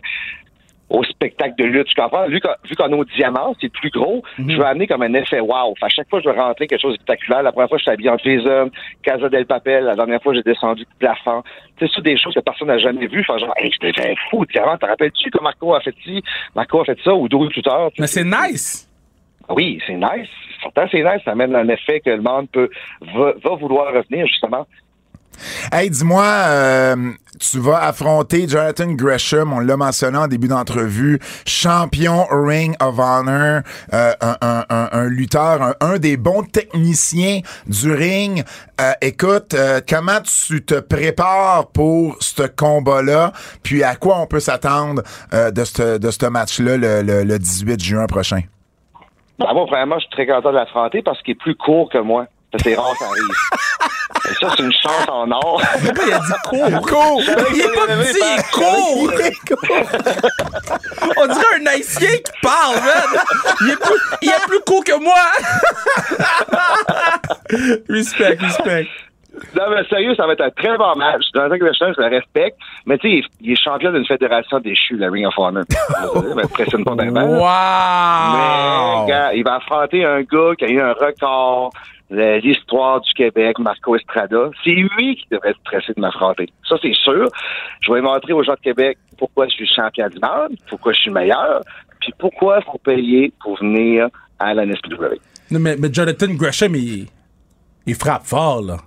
au spectacle de lutte. Tu comprends? Vu qu'on, est au diamant, c'est plus gros, je veux amener comme un effet wow. Fait, à chaque fois, je veux rentrer quelque chose de spectaculaire. La première fois, je suis habillé en Jason, Casa del Papel. La dernière fois, j'ai descendu du plafond. C'est des choses que personne n'a jamais vues. Fait genre, hey, j'étais un fou, diamant. Te rappelles-tu que Marco a fait ci? Marco a fait ça, ou deux plus tard. Mais c'est nice. Oui, c'est nice. Pourtant, c'est nice. Ça amène un effet que le monde peut, va, va vouloir revenir, justement. Hey, dis-moi, euh, tu vas affronter Jonathan Gresham, on l'a mentionné en début d'entrevue, champion Ring of Honor, euh, un, un- un- un lutteur, un, des bons techniciens du ring. Euh, écoute, euh, comment tu te prépares pour ce combat-là, puis à quoi on peut s'attendre euh, de ce de match-là le, le- le 18 juin prochain? Ben, moi, vraiment, je suis très content de l'affronter parce qu'il est plus court que moi. Ça, C'est rare, ça arrive. <laughs> Et ça, c'est une chance en or. <laughs> Il a dit <laughs> court. Court. Il est pas petit, il est court. On dirait un haïtien qui parle, man. Il est plus, il est plus court que moi. respect, respect. Non, mais sérieux, ça va être un très bon match. Dans un Gresham, je le respecte. Mais tu sais, il est- champion d'une fédération déchue, la Ring of Honor. Ça m'impressionne pas bien. bien. Mais, Wow. gars, il va affronter un gars qui a eu un record de l'histoire du Québec, Marco Estrada. C'est lui qui devrait stresser de m'affronter. Ça, c'est sûr. Je vais montrer aux gens de Québec pourquoi je suis champion du monde, pourquoi je suis le meilleur, puis pourquoi il faut payer pour venir à la NSPW. Non, mais, mais Jonathan Gresham, il, il frappe fort, là.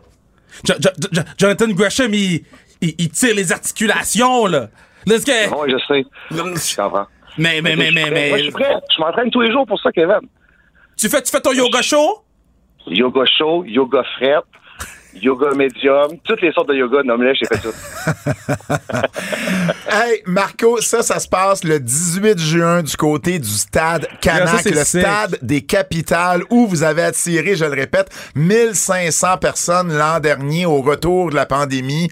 Jo- Jo- Jo- Jonathan Gresham, il, il, il tire les articulations, là. Là, que- Oui, je sais. Je comprends. Mais, mais, mais, mais. Moi, je mais. suis prêt. Je m'entraîne tous les jours pour ça, Kevin. Tu fais, tu fais ton yoga show? Yoga chaud, yoga fret, yoga médium, toutes les sortes de yoga, nomme-les, j'ai fait tout. <laughs> Hey, Marco, ça, ça se passe le 18 juin du côté du stade Yeah, Canac, le sick. stade des capitales où vous avez attiré, je le répète, 1500 personnes l'an dernier au retour de la pandémie.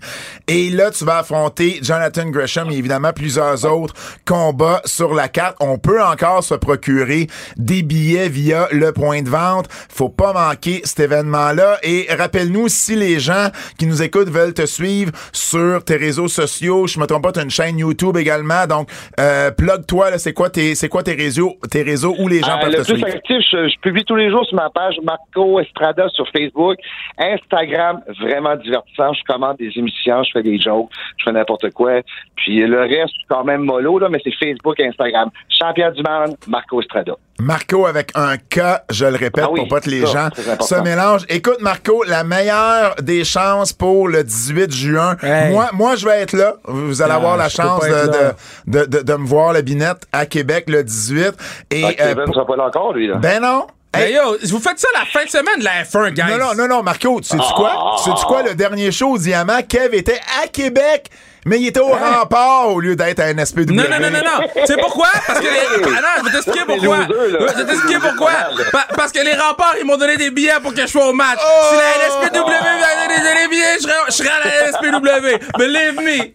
Et là, tu vas affronter Jonathan Gresham et évidemment plusieurs autres combats sur la carte. On peut encore se procurer des billets via le point de vente. Faut pas manquer cet événement-là. Et rappelle-nous, si les gens qui nous écoutent veulent te suivre sur tes réseaux sociaux, je me trompe pas, tu as une chaîne YouTube également. Donc, euh, plug-toi, c'est quoi tes, quoi tes réseaux, tes réseaux où les gens Euh, peuvent le te plus suivre? actif, je, je publie tous les jours sur ma page Marco Estrada sur Facebook. Instagram, vraiment divertissant. Je commande des émissions, je fais des jokes, je fais n'importe quoi. Puis le reste, quand même mollo, là, mais c'est Facebook et Instagram. Champion du monde, Marco Estrada. Marco avec un K, je le répète Ah oui, pour pas que les ça, gens se mélangent. Écoute, Marco, la meilleure des chances pour le 18 juin. Hey. Moi, moi, je vais être là. Vous allez Ah, avoir la chance de, de, de, de- de me voir la binette à Québec le 18. Et, Ah, euh, Kevin ne sera pas là encore, lui. Là. ben non. Hey, Hey, yo, vous faites ça la fin de semaine de la F1, guys. non, non, non, non, Marco, tu sais-tu Ah. quoi? Sais-tu quoi? Le dernier show au Diamant, Kev était à Québec, mais il était au rempart au lieu d'être à NSPW. Non, non, non, non, non. Tu sais pourquoi? Parce que les... <laughs> Ah non, je vais t'expliquer pourquoi. Je vais t'expliquer pourquoi. Pa- parce que les remparts, ils m'ont donné des billets pour que je sois au match. Oh! Si la NSPW m'avait donné des billets, je serais, je serais à la NSPW. Believe me.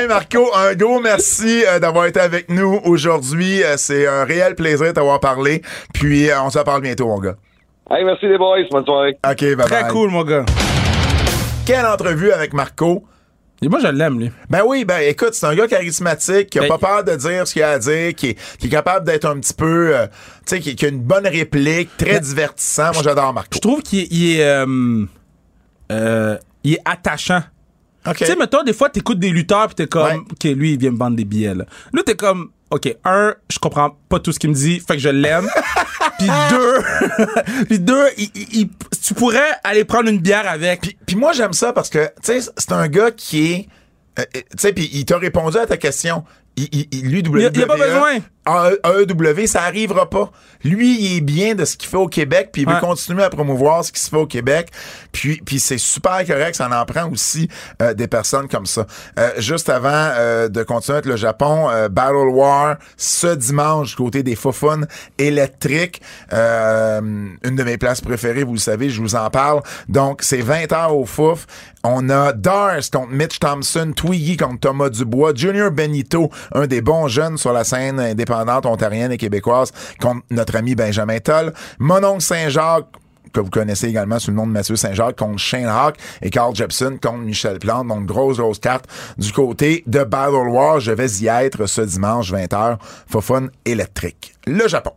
hey Marco, un gros merci euh, d'avoir été avec nous aujourd'hui. Euh, c'est un réel plaisir de t'avoir parlé. Puis euh, on se reparle bientôt, mon gars. Hey, merci les boys. Bonne soirée. OK, bye Très bye. cool, mon gars. Quelle entrevue avec Marco. Et moi, je l'aime, lui. Ben oui, ben écoute, c'est un gars charismatique, qui a Ben- pas peur de dire ce qu'il a à dire, qui est, qui est capable d'être un petit peu, euh, tu sais, qui, qui a une bonne réplique, très divertissant. Moi, j'adore Marco. Je trouve qu'il est, il est, euh, euh, il est attachant. OK. Tu sais, mettons, des fois, t'écoutes des lutteurs pis t'es comme, Ouais. OK, lui, il vient me vendre des billets, là. Là, t'es comme, OK, un, je comprends pas tout ce qu'il me dit, fait que je l'aime. <laughs> puis deux, <laughs> puis deux, il- tu pourrais aller prendre une bière avec. Puis, puis moi, j'aime ça parce que, tu sais, c'est un gars qui est. euh, euh, tu sais, puis il t'a répondu à ta question. Il, il, lui, WWE, Il a- il y a pas besoin. AE- AEW, ça arrivera pas. Lui, il est bien de ce qu'il fait au Québec, puis il veut Ouais. continuer à promouvoir ce qui se fait au Québec. Puis, puis c'est super correct, ça en prend aussi euh, des personnes comme ça. Euh, juste avant euh, de continuer avec le Japon, euh, Battle War, ce dimanche, du côté des Fofun électriques, euh, une de mes places préférées, vous le savez, je vous en parle. Donc, c'est 20 heures au Fouf. On a Dars contre Mitch Thompson, Twiggy contre Thomas Dubois, Junior Benito, un des bons jeunes sur la scène indépendante ontarienne et québécoise, contre notre ami Benjamin Toll, Mononcle Saint-Jacques, que vous connaissez également sous le nom de Mathieu Saint-Jacques, contre Shane Hawk et Carl Jepson contre Michel Plante. Donc, grosse, grosse carte du côté de Battle War. Je vais y être ce dimanche 20h. Fofun électrique. Le Japon.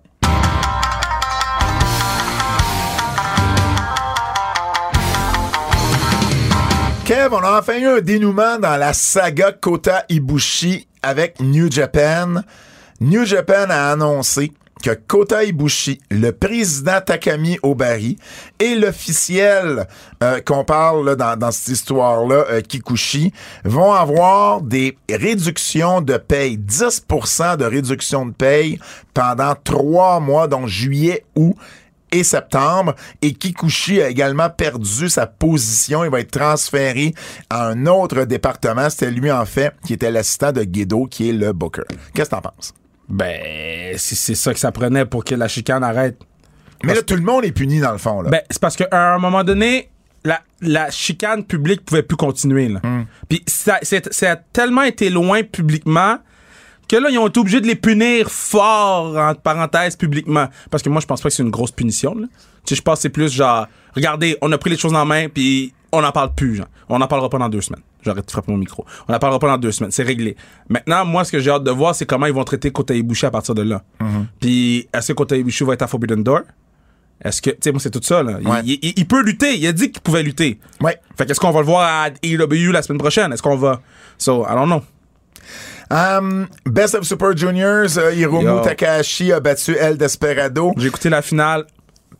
Kev, on a enfin eu un dénouement dans la saga Kota Ibushi avec New Japan. New Japan a annoncé que Kota Ibushi, le président Takami Obari et l'officiel euh, qu'on parle là, dans, cette histoire-là, euh, Kikuchi, vont avoir des réductions de paye, 10% de réduction de paye pendant trois mois, donc juillet, août et septembre. Et Kikuchi a également perdu sa position. Il va être transféré à un autre département. C'était lui, en fait, qui était l'assistant de Guido, qui est le booker. Qu'est-ce que t'en penses? Ben, si c'est ça que ça prenait pour que la chicane arrête. Mais là, tout le monde est puni, dans le fond. Là. Ben, c'est parce qu'à un moment donné, la, la chicane publique pouvait plus continuer. Là. Puis ça, a tellement été loin publiquement que là, ils ont été obligés de les punir fort, entre parenthèses, publiquement. Parce que moi, je pense pas que c'est une grosse punition. Là. Tu sais, je pense que c'est plus genre, regardez, on a pris les choses en main, puis on n'en parle plus. Genre. On n'en parlera pas dans deux semaines. J'arrête de frapper mon micro. On n'en parlera pas dans deux semaines. C'est réglé. Maintenant, moi, ce que j'ai hâte de voir, c'est comment ils vont traiter Kota Ibushi à partir de là. Puis, est-ce que Kota Ibushi va être à Forbidden Door? Est-ce que, tu sais, moi, c'est tout ça, là. Il- Ouais. Il, il- il peut lutter. Il a dit qu'il pouvait lutter. Ouais. Fait qu'est-ce qu'on va le voir à AEW la semaine prochaine? Est-ce qu'on va? So, I don't know. Um, Best of Super Juniors, euh, Hiromu Yo. Takahashi a battu El Desperado. J'ai écouté la finale.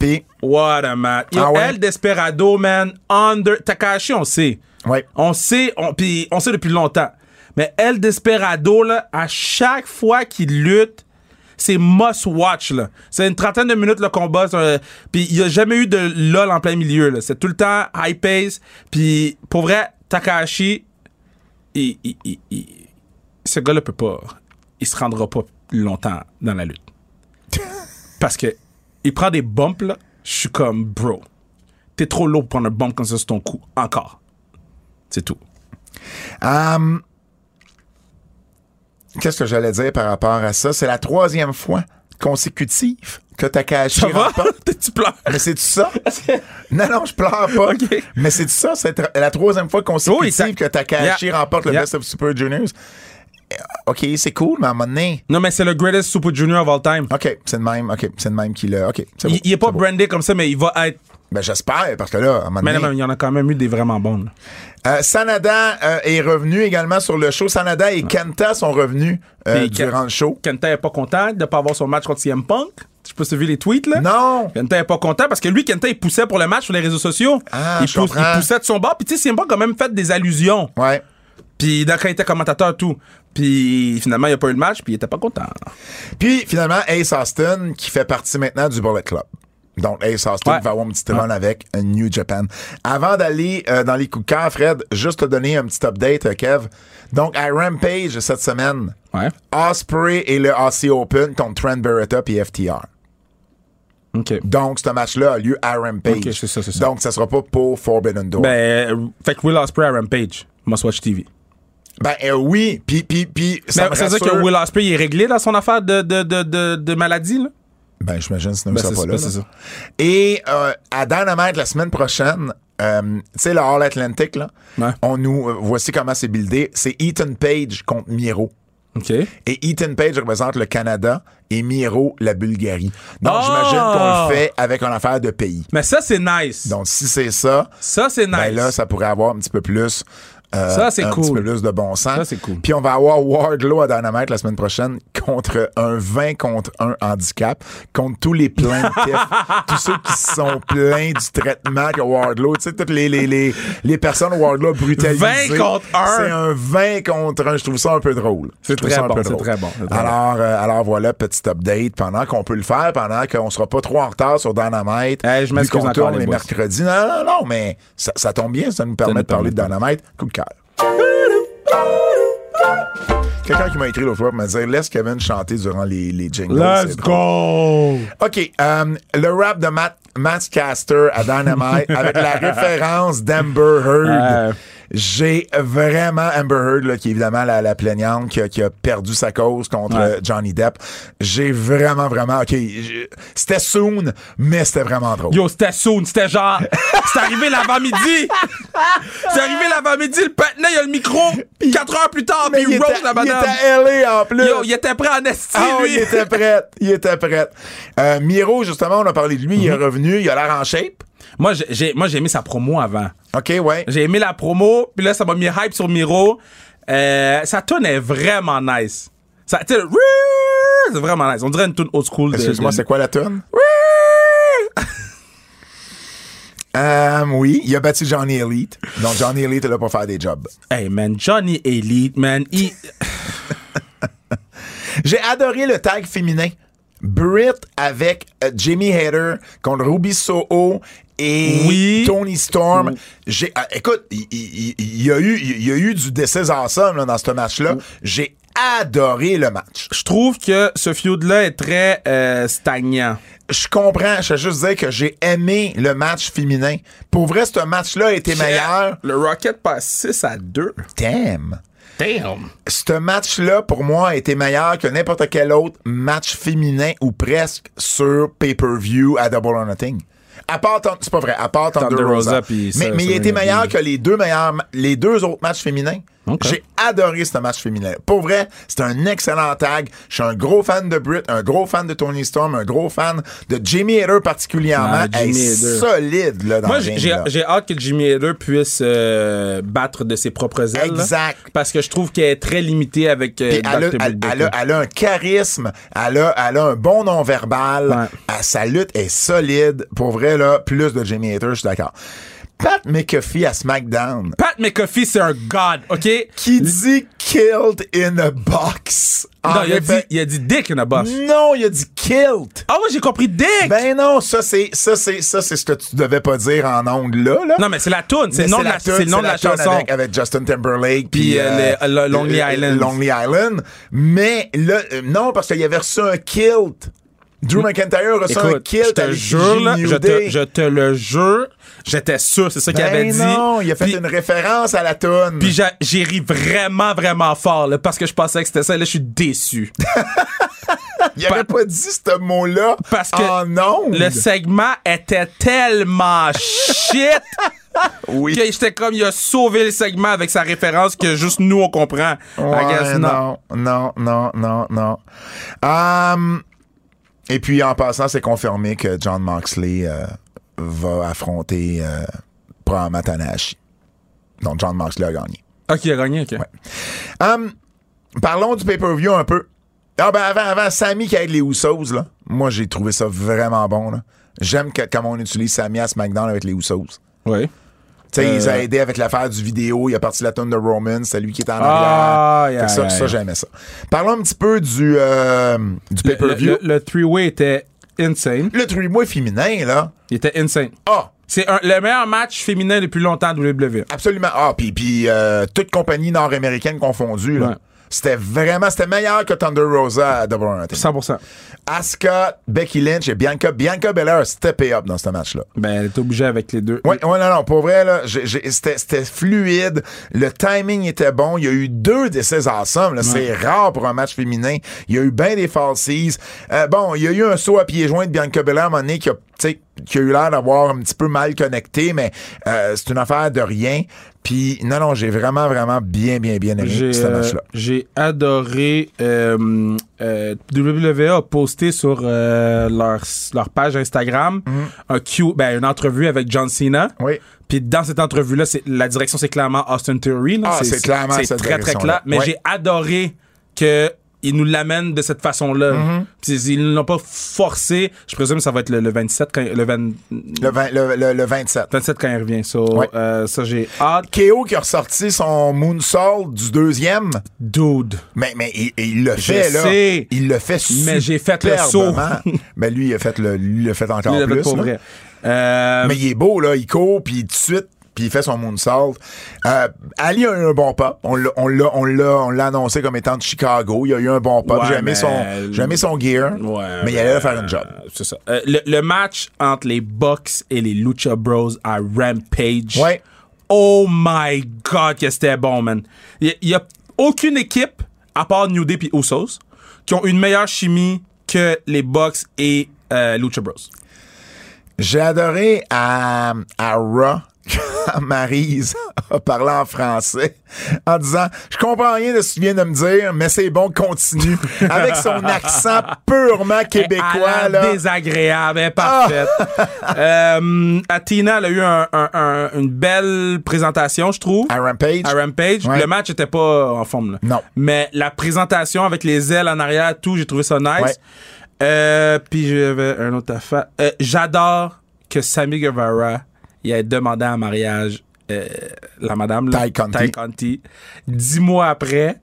Puis, What a man. Yo, Ah ouais? El Desperado, man, under. Takahashi, on sait. ouais. On sait, on, puis on sait depuis longtemps. Mais El Desperado, là, à chaque fois qu'il lutte, c'est must watch, là. C'est une trentaine de minutes le combat. euh, Puis il n'y a jamais eu de lol en plein milieu, là. C'est tout le temps high pace. Puis pour vrai, Takahashi, il, il- il- il- ce gars-là peut pas. Il se rendra pas longtemps dans la lutte. <laughs> Parce que il prend des bumps, là. Je suis comme, bro, t'es trop lourd pour prendre un bump comme ça sur ton cou. Encore. C'est tout. Um, Qu'est-ce que j'allais dire par rapport à ça? C'est la troisième fois consécutive que Ça va? remporte. <laughs> tu pleures? Mais c'est ça? <laughs> non, non, je pleure pas. Mais c'est ça, c'est la troisième fois consécutive Oui, que Takahashi Yeah. remporte le Yeah. Best of Super Juniors. OK, c'est cool, mais à un moment donné, Non, mais c'est le greatest Super Junior of all time. OK, c'est le même, OK, c'est le même qui l'a. OK, c'est Il, il est pas brandé comme ça, mais il va être. Ben, j'espère, parce que là, à un moment Mais non, mais il y en a quand même eu des vraiment bons. là. Euh, Sanada euh, est revenu également sur le show. Sanada et Kenta sont revenus euh, durant le show. Kenta est pas content de pas avoir son match contre CM Punk. Je as vu les tweets, là. Non! Kenta est pas content parce que lui, Kenta, il poussait pour le match sur les réseaux sociaux. Ah, il, je comprends. il poussait de son bord. Puis tu sais, CM Punk a quand même fait des allusions. Ouais. Puis quand il était commentateur, tout. Puis finalement, il n'y a pas eu le match, puis il était pas content. Puis finalement, Ace Austin, qui fait partie maintenant du Bullet Club. Donc, Ace Austin Ouais. va avoir une petite run avec New Japan. Avant d'aller euh, dans les coups de cœur, Fred, juste te donner un petit update, euh, Kev. Donc, à Rampage cette semaine, Ouais. Osprey et le AC Open contre Trent Beretta et FTR. Donc, ce match-là a lieu à Rampage. Ok, c'est ça, ça. Donc, ça sera pas pour Forbidden Door. Ben, euh, fait que Will Ospreay à Rampage. Must Watch TV. Ben euh, oui, puis puis puis ça ça veut dire que Will Ospreay il est réglé dans son affaire de, de, de, de, de maladie, là? Ben j'imagine sinon Ben, sera pas ça, là. c'est ça. Et euh, à Dynamite la semaine prochaine, euh, tu sais le All Atlantic là, Ouais. on nous voici comment c'est buildé, c'est Ethan Page contre Miro. OK. Et Ethan Page représente le Canada et Miro la Bulgarie. Donc Ah! j'imagine qu'on le fait avec une affaire de pays. Mais ça, c'est nice. Donc si c'est ça, ça, c'est nice. ben là ça pourrait avoir un petit peu plus euh, Ça, c'est un cool. petit peu plus de bon sens. Ça, c'est cool. Puis on va avoir Wardlow à Dynamite la semaine prochaine contre un 20 contre 1 handicap, contre tous les plaintifs, <laughs> tous ceux qui se sont plaints du traitement que Wardlow, tu sais, toutes les, les, les, les personnes Wardlow brutalisées. 20 contre 1. C'est un 20 contre 1. Je trouve ça un peu drôle. C'est très un bon, c'est très bon, c'est très Alors, euh, alors voilà, petit update pendant qu'on peut le faire, pendant qu'on sera pas trop en retard sur Dynamite. Hey, je m'excuse encore, les mercredis. Non, non, non, mais ça, ça tombe bien, ça nous permet de parler de Dynamite. Quelqu'un qui m'a écrit l'autre fois me dire laisse Kevin chanter durant les, les jingles. Let's go! OK. euh, le rap de Matt, Matt Caster à Dynamite avec la <laughs> référence d'Amber Heard. J'ai vraiment Amber Heard, là, qui est évidemment la, la plaignante qui a, qui a perdu sa cause contre Ouais. Johnny Depp. J'ai vraiment, vraiment. OK. C'était soon, mais c'était vraiment drôle. Yo, c'était soon, c'était genre. <laughs> C'est arrivé l'avant-midi! C'est arrivé l'avant-midi, le patinet, il a le micro. Quatre heures plus tard, puis il il était, roast la il madame. était à LA en plus. Yo, il était prêt en esti, lui. il était prêt. Il était prêt. Euh, Miro, justement, on a parlé de lui. Il est Mhm. revenu. Il a l'air en shape. Moi, j'ai- moi, j'ai aimé sa promo avant. OK, ouais. J'ai aimé la promo, puis là, ça m'a mis hype sur Miro. Euh, sa tune est vraiment nice. Ça, tu c'est vraiment nice. On dirait une tune old school. Excuse-moi, de- c'est quoi la tune? <laughs> Euh, oui, il a battu Johnny Elite. Donc, Johnny Elite est là pour faire des jobs. Hey, man, Johnny Elite, man, il... <laughs> J'ai adoré le tag féminin. Britt avec euh, Jamie Hader contre Ruby Soho et Oui. Tony Storm. J'ai, euh, écoute, il y, a eu, il y a eu du is awesome là, dans ce match-là. J'ai adoré le match. Je trouve que ce feud-là est très euh, stagnant. Je comprends, je vais juste dire que j'ai aimé le match féminin. Pour vrai, ce match-là a été meilleur. Le Rocket passe 6 à 2. Damn. Damn. ce match-là, pour moi, a été meilleur que n'importe quel autre match féminin ou presque sur pay-per-view à Double or Nothing. À part, c'est pas vrai, à part Thunder, Thunder Rosa. Rosa mais, ça, mais il a été il- meilleur que les deux meilleurs, les deux autres matchs féminins. J'ai adoré ce match féminin. Pour vrai, c'est un excellent tag. Je suis un gros fan de Britt, un gros fan de Tony Storm, un gros fan de Jamie Hader particulièrement. Ah, Elle est Hader. solide, là, dans Moi, j'ai- hâte que Jimmy Hader puisse euh, battre de ses propres ailes. là. Exact. parce que je trouve qu'elle est très limitée avec euh, elle, a, elle- a- Baker. elle a un charisme, elle a, elle a un bon non-verbal, Ouais. Elle- sa lutte est solide. Pour vrai, là, plus de Jamie Hater, je suis d'accord. Pat McAfee à SmackDown, Pat McAfee, c'est un god, OK? qui dit killed in a box. Non, il a, dit, il a dit dick in a boss. Non, il a dit killed. Ah ouais, j'ai compris dick! Ben non, ça c'est ça c'est ça c'est ce que tu devais pas dire en ondes là là. non, mais c'est la toune, c'est le nom de la, tune, c'est le nom de la tune chanson. avec, avec Justin Timberlake Puis, euh, le- le Lonely Island. Lonely Island. Mais là, euh, non parce qu'il avait reçu un kilt. Drew McIntyre reçu un Écoute, je te jure, là, je te, Day. je te le jure, j'étais sûr, c'est ça qu'il Ben avait dit. non, il a fait une référence à la tune. Puis j'ai- ri vraiment, vraiment fort, là, parce que je pensais que c'était ça, et là, je suis déçu. <laughs> il avait pas dit ce mot-là Parce que. Le segment était tellement shit <laughs> oui. que j'étais comme, il a sauvé le segment avec sa référence que juste nous, on comprend. I Ouais, guess non, non, non, non, non. Hum, et puis, en passant, c'est confirmé que John Moxley euh, va affronter euh, probablement Tanahashi. Donc, John Moxley a gagné. Ok, il a gagné, ok. Hum, parlons du pay-per-view un peu. Ah ben avant, avant, Sammy qui aide les Usos, là. Moi, j'ai trouvé ça vraiment bon, là. J'aime comment on utilise Sammy à SmackDown avec les Usos. Oui. Tu sais, Euh, il a aidé avec l'affaire du vidéo. Il a parti la tonne de Roman. C'est lui qui était en Ah, arrière. yeah, Fait que ça, yeah, ça yeah. j'aimais ça. Parlons un petit peu du, euh, du pay-per-view. le- le three-way était insane. Le, three-way féminin, là. Il était insane. Ah! C'est le meilleur match féminin depuis longtemps à WWE. Absolument. Ah, puis, puis euh, toute compagnie nord-américaine confondue, là. Ouais. C'était vraiment, c'était meilleur que Thunder Rosa à Double or Nothing. 100%. Asuka, Becky Lynch et Bianca. Bianca Belair a steppé up dans ce match-là. Ben, elle est obligée avec les deux. Ouais, ouais, non, non, pour vrai, là, j'ai- j'ai- c'était c'était fluide, le timing était bon, il y a eu deux d'essais awesome, là, c'est rare pour un match féminin, il y a eu bien des falsies. Euh, bon, il y a eu un saut à pieds joints de Bianca Belair à un moment donné qui a, tu sais, qui a eu l'air d'avoir un petit peu mal connecté, mais euh, c'est une affaire de rien. Puis, non, non, j'ai vraiment, vraiment bien, bien, bien aimé ce euh, match-là. j'ai adoré. euh, euh, WWE a posté sur euh, leur, leur page Instagram un Q, ben, une entrevue avec John Cena. Mhm. Oui. Puis dans cette entrevue-là, c'est la direction c'est clairement Austin Theory. Ah, c'est clairement c'est très très clair. Mais j'ai adoré que ils nous l'amènent de cette façon-là. Puis ils ne l'ont pas forcé. Je présume que ça va être le, le 27 quand le 20 Le, vingt- le, le- le 27. 27 quand il revient. So, Ouais. euh, ça j'ai hâte. KO qui a ressorti son moonsault du deuxième. Dude. Mais, mais il, il le Je fait, là. sais. Il le fait Mais j'ai fait le saut. Mais <laughs> lui, il a fait le, lui, il a fait encore plus. pour là. vrai. Euh, Mais il est beau, là. Il court, puis tout de suite, puis il fait son moonsault. Euh, Ali a eu un bon pop. On l'a, on l'a, on l'a, on l'a annoncé comme étant de Chicago. Il a eu un bon pop. Ouais, j'ai aimé son, j'ai aimé son gear. Ouais, mais il allait faire un job. euh, C'est ça. Euh, le, le match entre les Bucks et les Lucha Bros à Rampage. Ouais. Oh my God, que c'était bon, man. Il y, a aucune équipe, à part New Day et Usos, qui ont une meilleure chimie que les Bucks et euh, Lucha Bros. J'ai adoré à, à Raw quand <laughs> Maryse a parlé en français en disant Je comprends rien de ce que tu viens de me dire, mais c'est bon, continue. Avec son <laughs> accent purement québécois. Là. désagréable, elle est parfaite. <laughs> euh, Athena, elle a eu un- un- un- une belle présentation, je trouve. À Rampage. à Rampage. Ouais. Le match était pas en forme. Là. Non. Mais la présentation avec les ailes en arrière, tout, j'ai trouvé ça nice. Ouais. Euh, puis j'avais un autre affaire. Euh, J'adore que Sammy Guevara il ait demandé en mariage euh, la madame là, Ty Conti. Ty Conti, dix mois après,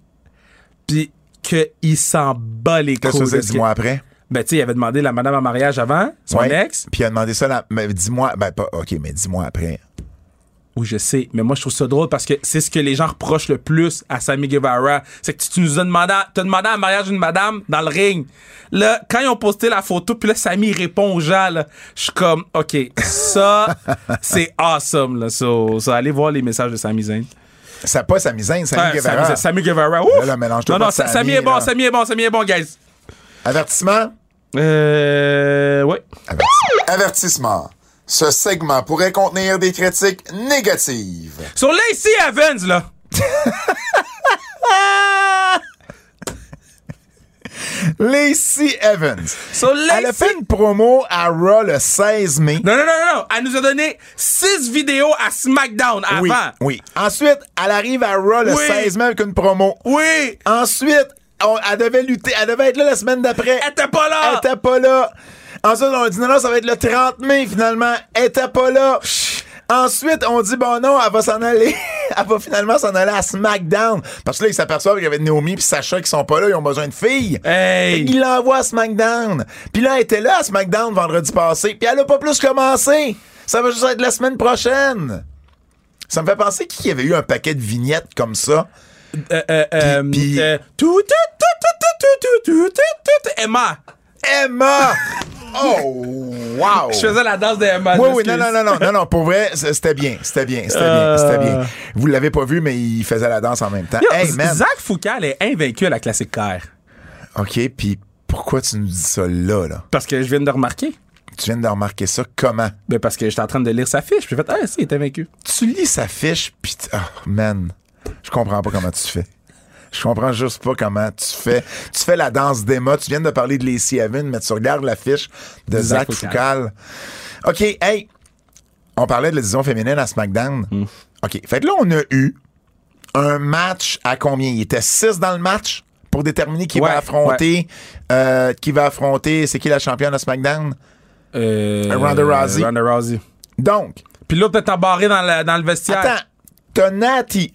puis qu'il s'en bat les Qu'est-ce que couilles. c'est de dix que- mois après? Ben, tu sais, il avait demandé la madame en mariage avant, son Ouais. ex. Puis il a demandé ça, la- mais dix mois. Ben, pas, OK, mais dix mois après. Oui, je sais, mais moi je trouve ça drôle parce que c'est ce que les gens reprochent le plus à Sammy Guevara, c'est que tu, tu nous as demandé, à- t'as demandé un mariage d'une madame dans le ring. Là, quand ils ont posté la photo, puis là Sammy répond aux gens, là, je suis comme, ok, ça <laughs> c'est awesome là, so, so, allez voir les messages de Sami Zayn. C'est pas sa misaine, Sammy Guevara. Sami, Sami Guevara, ouf! Là, là, mélange-toi non non, de Sa- Sami, Sami est bon. Sami est bon, Sami est bon, guys. Avertissement? Euh, ouais. Avertissement. Ce segment pourrait contenir des critiques négatives. Sur Lacey Evans là. <laughs> Lacey Evans. So, Elle a Lacey- fait une promo à Raw le 16 mai. Non, non, non, non, non. Elle nous a donné six vidéos à SmackDown avant. Oui, oui. Ensuite, elle arrive à Raw le Oui. 16 mai avec une promo. Oui. Ensuite, on- elle devait lutter. Elle devait être là la semaine d'après. Elle était pas là. Elle était pas là. Ensuite, on a dit non, non, ça va être le 30 mai finalement. Elle était pas là. Ensuite, on dit bon non, elle va s'en aller. elle va finalement s'en aller à SmackDown. Parce que là, ils s'aperçoivent qu'il y avait Naomi et Sacha qui sont pas là, ils ont besoin de filles. Hey. Ils l'envoient à SmackDown. Puis là, elle était là à SmackDown vendredi passé. Puis elle a pas plus commencé. Ça va juste être la semaine prochaine. Ça me fait penser qu'il y avait eu un paquet de vignettes comme ça. Euh, euh. Emma. Emma! Oh, wow! Je faisais la danse de Emma. Oui, oui, non, non, non, non, non, non, pour vrai, c'était bien, c'était bien, c'était bien, c'était bien. Vous l'avez pas vu, mais il faisait la danse en même temps. Yo, hey, man! Zach Foucault est invaincu à la classique car. OK, puis pourquoi tu nous dis ça là, là? Parce que je viens de remarquer. Tu viens de remarquer ça comment? Ben parce que j'étais en train de lire sa fiche. Puis j'ai fait, ah, si, il invaincu. Tu lis sa fiche, puis oh, man, je comprends pas comment tu fais. Je comprends juste pas comment tu fais. Tu fais la danse d'Emma, tu viens de parler de Lacey Evans, mais tu regardes la fiche de Zach Zach Foucal. OK, hey, on parlait de la division féminine à SmackDown. OK, fait que là, on a eu un match à combien? Il était 6 dans le match pour déterminer qui Ouais, va affronter, euh, qui va affronter, c'est qui la championne à SmackDown? Euh, Ronda Rousey. Ronda Rousey. Donc, Puis l'autre est embarré dans, le- dans le vestiaire. Attends, t'as Nati.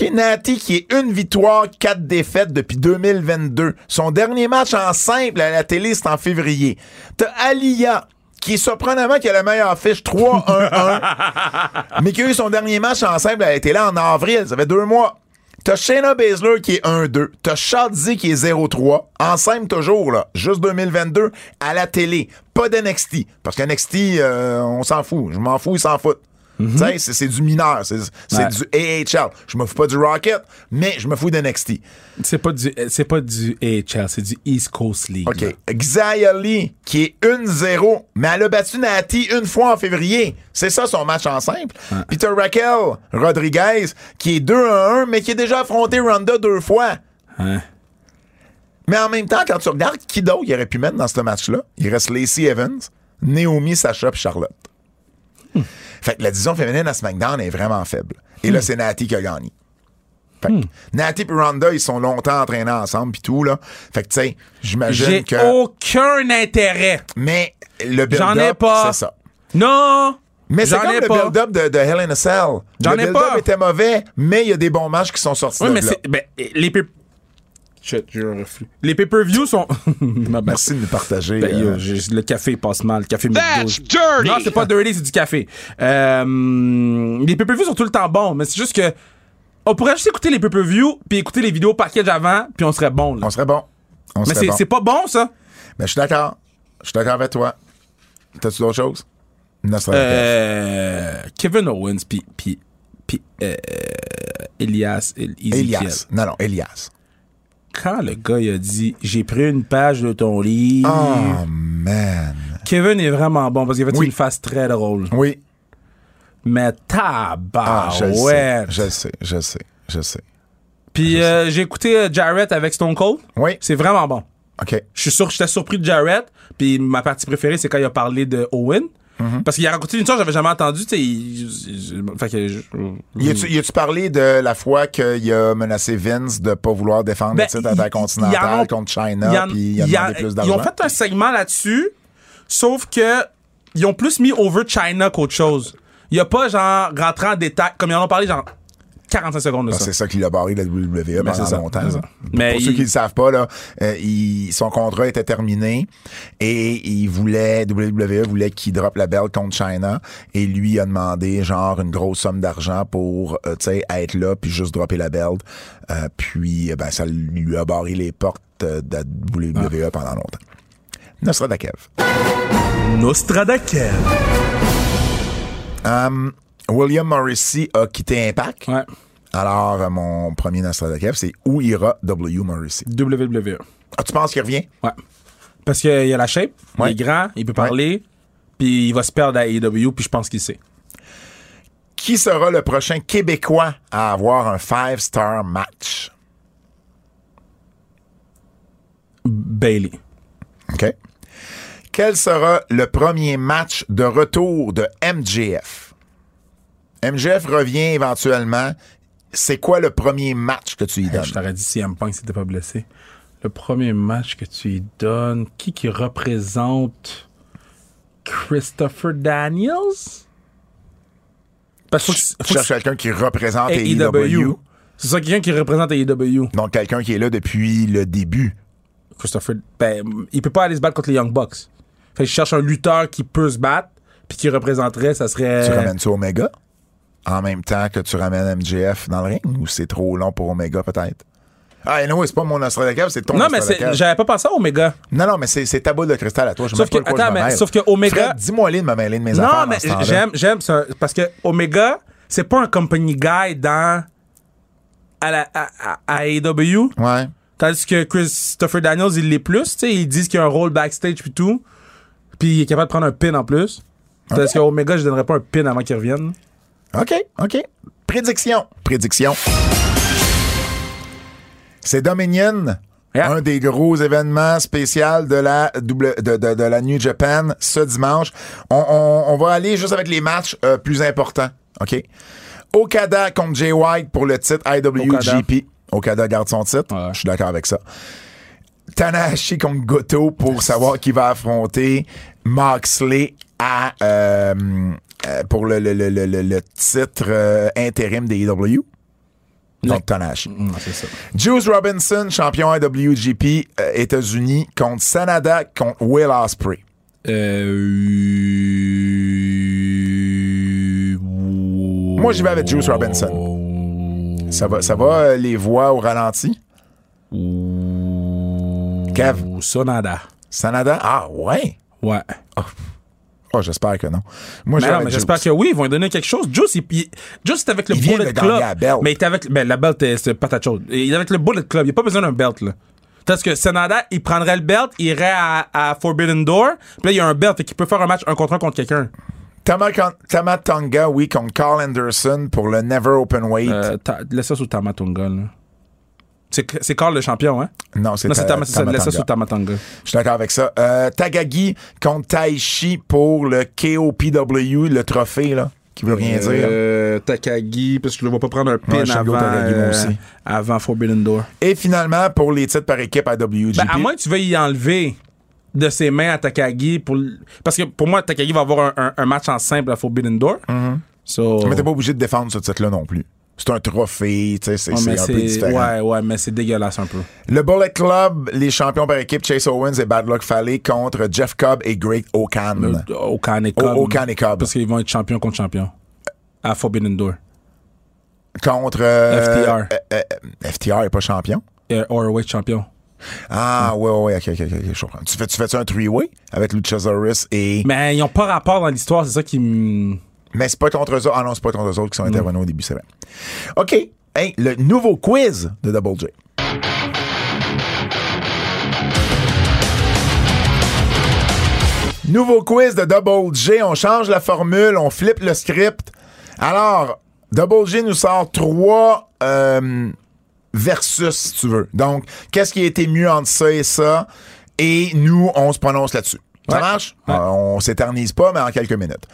OK, Nati qui est une victoire, quatre défaites depuis 2022. Son dernier match en simple à la télé, c'est en février. T'as Alia qui est surprenamment qui a la meilleure fiche 3-1-1, <laughs> mais qui a eu son dernier match en simple, elle était là en avril, ça fait deux mois. T'as Shayna Baszler qui est 1-2. T'as Shotzi qui est 0-3. En simple toujours, là. Juste 2022 à la télé. Pas d'NXT. Parce qu'NXT, euh, on s'en fout. Je m'en fous, ils s'en foutent. Sais, c'est- du mineur. C'est Ouais. du AHL. Je me fous pas du Rocket, mais je me fous d'NXT. C'est pas du, c'est pas du AHL, c'est du East Coast League. OK. Xia Lee, qui est 1-0, mais elle a battu Nati une fois en février. C'est ça son match en simple. T'as Raquel Rodriguez, qui est 2-1, mais qui a déjà affronté Ronda deux fois. Mais en même temps, quand tu regardes qui d'autre il aurait pu mettre dans ce match-là, il reste Lacey Evans, Naomi, Sacha puis Charlotte. Fait que la division féminine à SmackDown est vraiment faible. Et là, c'est Nati qui a gagné. Fait que Nati et Ronda, ils sont longtemps entraînés ensemble puis tout, là. Fait que, tu sais, j'imagine J'ai que... aucun intérêt. Mais le build-up, c'est ça. Non! Mais c'est comme ai le build-up de, de Hell in a Cell. J'en le ai build-up pas. était mauvais, mais il y a des bons matchs qui sont sortis Oui, de mais là. c'est. Ben, les Shit, j'ai un reflux. Les pay-per-view sont. <laughs> Merci de nous partager. Ben, euh, yo, le café passe mal. Le café That's dirty! Non, c'est pas dirty, c'est du café. Euh, les pay-per-view sont tout le temps bons, mais c'est juste que. On pourrait juste écouter les pay-per-view puis écouter les vidéos package avant, puis on serait bon. là. on serait bon. On Mais serait c'est bon. c'est pas bon, ça. Mais je suis d'accord. Je suis d'accord avec toi. T'as-tu d'autres choses? Euh, Kevin Owens puis puis puis euh, Elias El-. Elias. Non, non, Elias. Quand le gars il a dit j'ai pris une page de ton livre, Oh, man. Kevin est vraiment bon parce qu'il a fait Oui. une face très drôle. Oui. Mais Ah, tabarouette. je sais. Je sais. Je sais. Je sais. Puis euh, j'ai écouté euh, Jarrett avec Stone Cold. Oui. C'est vraiment bon. OK. Je suis sûr, j'étais surpris de Jarrett. Puis ma partie préférée, c'est quand il a parlé de Owen. Mm-hmm. Parce qu'il a raconté une histoire que j'avais jamais entendue. Fait que je- Y a-tu, parlé de la fois qu'il a menacé Vince de pas vouloir défendre Ben, le titre intercontinental contre il y China, en- puis il a demandé plus Ils d'argent? ont fait un segment là-dessus, sauf que ils ont plus mis over China qu'autre chose. Il y a pas genre rentré en détail, comme ils en ont parlé genre 45 secondes de Ah, ça. c'est ça qui l'a barré de la WWE pendant c'est ça, longtemps. ça. Pour Mais ceux il- qui ne le savent pas, là, euh, il- son contrat était terminé et il voulait, WWE voulait qu'il drop la belle contre China et lui a demandé genre une grosse somme d'argent pour euh, tu sais, être là puis juste dropper la belt. Euh, puis euh, ben, ça lui a barré les portes euh, de la WWE pendant longtemps. Nostradakev. Nostradakev. Um, William Morrissey a quitté Impact. Ouais. Alors, euh, mon premier Nostradakev, c'est où ira W. Morrissey? WWE. Ah, tu penses qu'il revient? Ouais. Parce qu'il a la shape, Ouais. il est grand, il peut parler, puis il va se perdre à AEW, puis je pense qu'il sait. Qui sera le prochain Québécois à avoir un five-star match? Bailey. OK. Quel sera le premier match de retour de MJF? MJF revient éventuellement. C'est quoi le premier match que tu lui donnes? Je t'aurais dit si M Punk s'était pas blessé. Le premier match que tu lui donnes, qui qui représente Christopher Daniels? Parce que Tu faut cherches quelqu'un qui représente AEW. AEW. C'est ça, quelqu'un qui représente AEW. Donc, quelqu'un qui est là depuis le début. Christopher, ben, il peut pas aller se battre contre les Young Bucks. Fait que je cherche un lutteur qui peut se battre, puis qui représenterait, ça serait. Tu ramènes ça Omega en même temps que tu ramènes MJF dans le ring ou c'est trop long pour Omega peut-être? Ah, non, c'est pas mon Nostradamus, c'est ton Non, mais j'avais pas pensé à Omega. Non, non, mais c'est ta boule de cristal à toi. Je Sauf que- pas attends, mais- sauf que Omega- dis-moi les de me mêler de mes Non, affaires mais j'aime, j'aime ça. Parce que Omega, c'est pas un company guy dans. à, la, à, à- à AEW. Ouais. Tandis que Christopher Daniels, il l'est plus. Tu sais, ils disent qu'il y a un rôle backstage puis tout. Puis il est capable de prendre un pin en plus. Tandis que Omega, je donnerais pas un pin avant qu'il revienne. OK, OK. Prédiction. Prédiction. C'est Dominion, Yeah. un des gros événements spéciaux de la, double, de, de- de la New Japan ce dimanche. On, on- on va aller juste avec les matchs euh, plus importants. OK? Okada contre Jay White pour le titre IWGP. Okada garde son titre. Ouais. Je suis d'accord avec ça. Tanahashi contre Goto pour savoir qui va affronter Moxley à, euh, euh, pour le, le, le, le, titre euh, intérim des EW. Donc Tanahashi. Mm. Juice Robinson, champion IWGP euh, États-Unis, contre Sanada contre Will Ospreay. Euh... Moi, j'y vais avec Juice Robinson. Ça va, ça va les voix au ralenti? Kev? Ou Sonada. Sanada? Ah ouais? Ouais. Oh, j'espère que non. Moi, non, j'espère que oui, ils vont lui donner quelque chose. Juice, il, il- Juice est avec le Il vient Bullet de gagner Club. la belt. Mais il était avec. Ben, la belt, c'est patate chaude. Il est avec le Bullet Club. Il n'y a pas besoin d'un belt, là. Parce que Sanada, il prendrait le belt, il irait à, à Forbidden Door, puis là, il y a un belt, fait qu'il peut faire un match un contre un contre quelqu'un. Tama, Tama Tonga, oui, contre Carl Anderson pour le Never Open Weight. Euh, laisse ça sous Tamatonga, là. C'est Carl le champion, hein? non, c'est Non, c'est Ta- Tama- c'est ça, sous Tamatonga. Je suis d'accord avec ça. Euh, Tagagi contre Taishi pour le KOPW, le trophée, là, qui veut rien dire. Euh, Takagi, parce que je le vois pas prendre un pin Ouais, avant, moi euh, aussi. avant Forbidden Door. Et finalement, pour les titres par équipe à WGP. Ben, à moins que tu veuilles y enlever de ses mains à Takagi. Pour... Parce que pour moi, Takagi va avoir un, un- un match en simple à Forbidden Door. So- Mais t'es pas obligé de défendre ce titre-là non plus. C'est un trophée, tu sais, c'est Ouais, mais un peu différent. Ouais, ouais, mais c'est dégueulasse un peu. Le Bullet Club, les champions par équipe, Chase Owens et Bad Luck Fale contre Jeff Cobb et Great Okan. Okan et Cobb. Okan et Cobb. Parce qu'ils vont être champion contre champion. À Forbidden Door. Contre... euh, FTR. euh, euh, FTR est pas champion? Overweight champion. Ah, ouais, ouais, ouais, ok, ok, ok, je comprends. Tu fais, tu fais un three-way avec Luchasaurus et... Mais ils ont pas rapport dans l'histoire, c'est ça qui me. Mais c'est pas contre eux autres. Ah non, c'est pas contre eux autres qui sont intervenus au début, c'est vrai. OK. Hey, le nouveau quiz de Double J. Nouveau quiz de Double J. On change la formule, on flippe le script. Alors, Double J nous sort trois euh, versus, si tu veux. Donc, qu'est-ce qui a été mieux entre ça et ça? Et nous, on se prononce là-dessus. Ça Ouais. marche? Ouais. Euh, on s'éternise pas, mais en quelques minutes.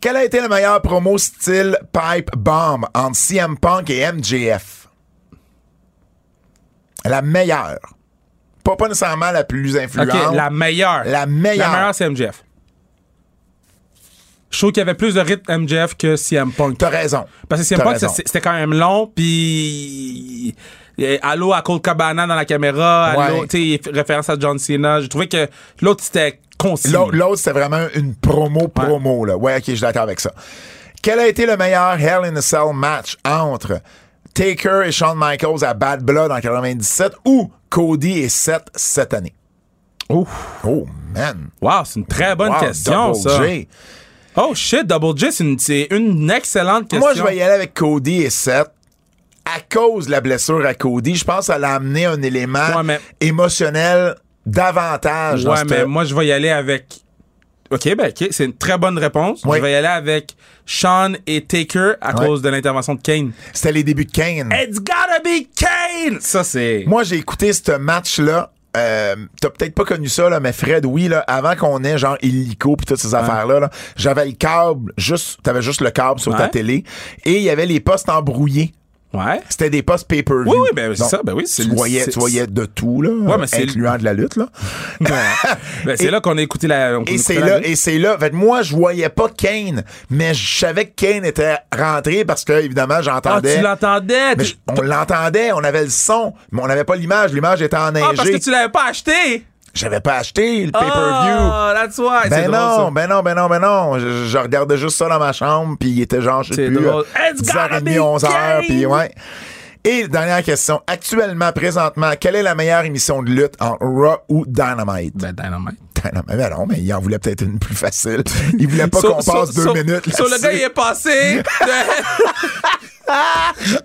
Quelle a été la meilleure promo style Pipe Bomb entre CM Punk et MJF? La meilleure. Pas, pas nécessairement la plus influente. La meilleure. La meilleure. La meilleure, c'est MJF. Je trouve qu'il y avait plus de rythme MJF que CM Punk. T'as raison. Parce que CM Punk, c'était quand même long, puis. Allô à Cold Cabana dans la caméra, allô, Ouais. tu référence à John Cena. J'ai trouvé que l'autre, c'était concis. L'autre, c'était vraiment une promo promo. Là. Ouais, ok, je suis d'accord avec ça. Quel a été le meilleur Hell in a Cell match entre Taker et Shawn Michaels à Bad Blood en 97 ou Cody et Seth cette année? Ouf. Oh, man. Wow, c'est une très bonne Wow, question, Double ça. J. Oh shit, Double J, c'est une, c'est une excellente question. Moi, je vais y aller avec Cody et Seth. À cause de la blessure à Cody, je pense qu'elle a amené un élément Ouais, mais- émotionnel davantage. Ouais, mais moi, je vais y aller avec. Ok, ben, ok, c'est une très bonne réponse. Oui. Je vais y aller avec Sean et Taker à Ouais. cause de l'intervention de Kane. C'était les débuts de Kane. It's gotta be Kane! Ça, c'est. Moi, j'ai écouté ce match-là euh, t'as peut-être pas connu ça, là, mais Fred, oui, là, avant qu'on ait genre Illico puis toutes ces affaires-là, là, j'avais le câble, juste, t'avais juste le câble sur ta télé, et il y avait les postes embrouillés. Ouais. C'était des postes pay-per-view. Oui, oui, ben, c'est ça, ben oui, c'est Tu le- voyais, tu voyais de tout, là, Ouais, mais c'est- incluant de la lutte, là. <laughs> Ben, c'est là qu'on a écouté la. on Et c'est là, et c'est là. Fait moi, je voyais pas Kane, mais je savais que Kane était rentré parce que, évidemment, Ah, j'entendais. tu l'entendais. Mais tu- je- on l'entendait, on avait le son, mais on n'avait pas l'image. L'image était enneigée. Ah, parce que tu l'avais pas acheté. J'avais pas acheté le pay-per-view. Ah, that's why. C'est Ben drôle, non, ça. ben non, ben non, ben non. Je, je regardais juste ça dans ma chambre, puis il était genre, je sais plus, drôle. euh, It's gotta 10h30, be 11h, Kane. puis ouais. Et dernière question. Actuellement, présentement, quelle est la meilleure émission de lutte en Raw ou Dynamite? Ben, Dynamite. Dynamite. Ben non, mais il en voulait peut-être une plus facile. Il voulait pas <laughs> So- qu'on passe deux minutes So, le gars, il est passé. de- <laughs>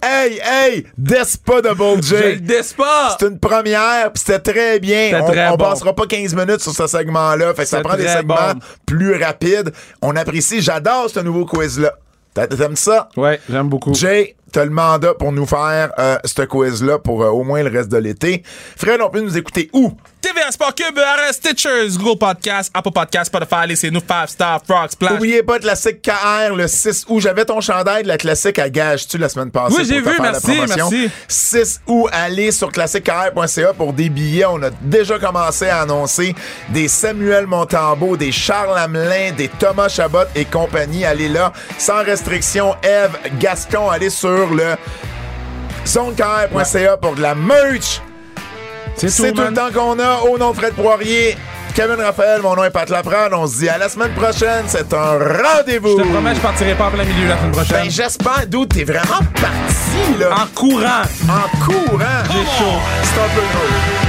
Hey, hey, Despa le J. dis pas. C'est une première, puis c'était très bien. On, bon. passera pas 15 minutes sur ce segment-là. Fait que ça prend des segments bon. plus rapides. On apprécie. J'adore ce nouveau quiz-là. T'a- T'aimes ça? Ouais, j'aime beaucoup. Jay, t'as le mandat pour nous faire euh, ce quiz-là pour euh, au moins le reste de l'été. Fred, on peut nous écouter où? TVA Sport Cube, RS Stitchers, Google Podcast, Apple Podcast, Spotify, laissez-nous 5 Star, Frog Splash. Oubliez pas Classique KR le 6 août. J'avais ton chandail de la classique à gage-tu la semaine passée. Oui, j'ai vu, merci, promotion? merci. 6 août, allez sur classiquekr.ca pour des billets. On a déjà commencé à annoncer des Samuel Montambeau, des Charles Hamelin, des Thomas Chabot et compagnie. Allez là, sans restriction. Eve Gascon, allez sur le zonekr.ca pour de la merch. C'est tout le temps qu'on a. Au nom de Fred Poirier, Kevin Raphaël, mon nom est Pat Laprade. On se dit à la semaine prochaine. C'est un rendez-vous. Je te promets, je partirai pas en plein milieu la semaine prochaine. Ben, j'espère, d'où t'es vraiment parti, là? en courant. En courant. J'ai chaud. C'est un peu.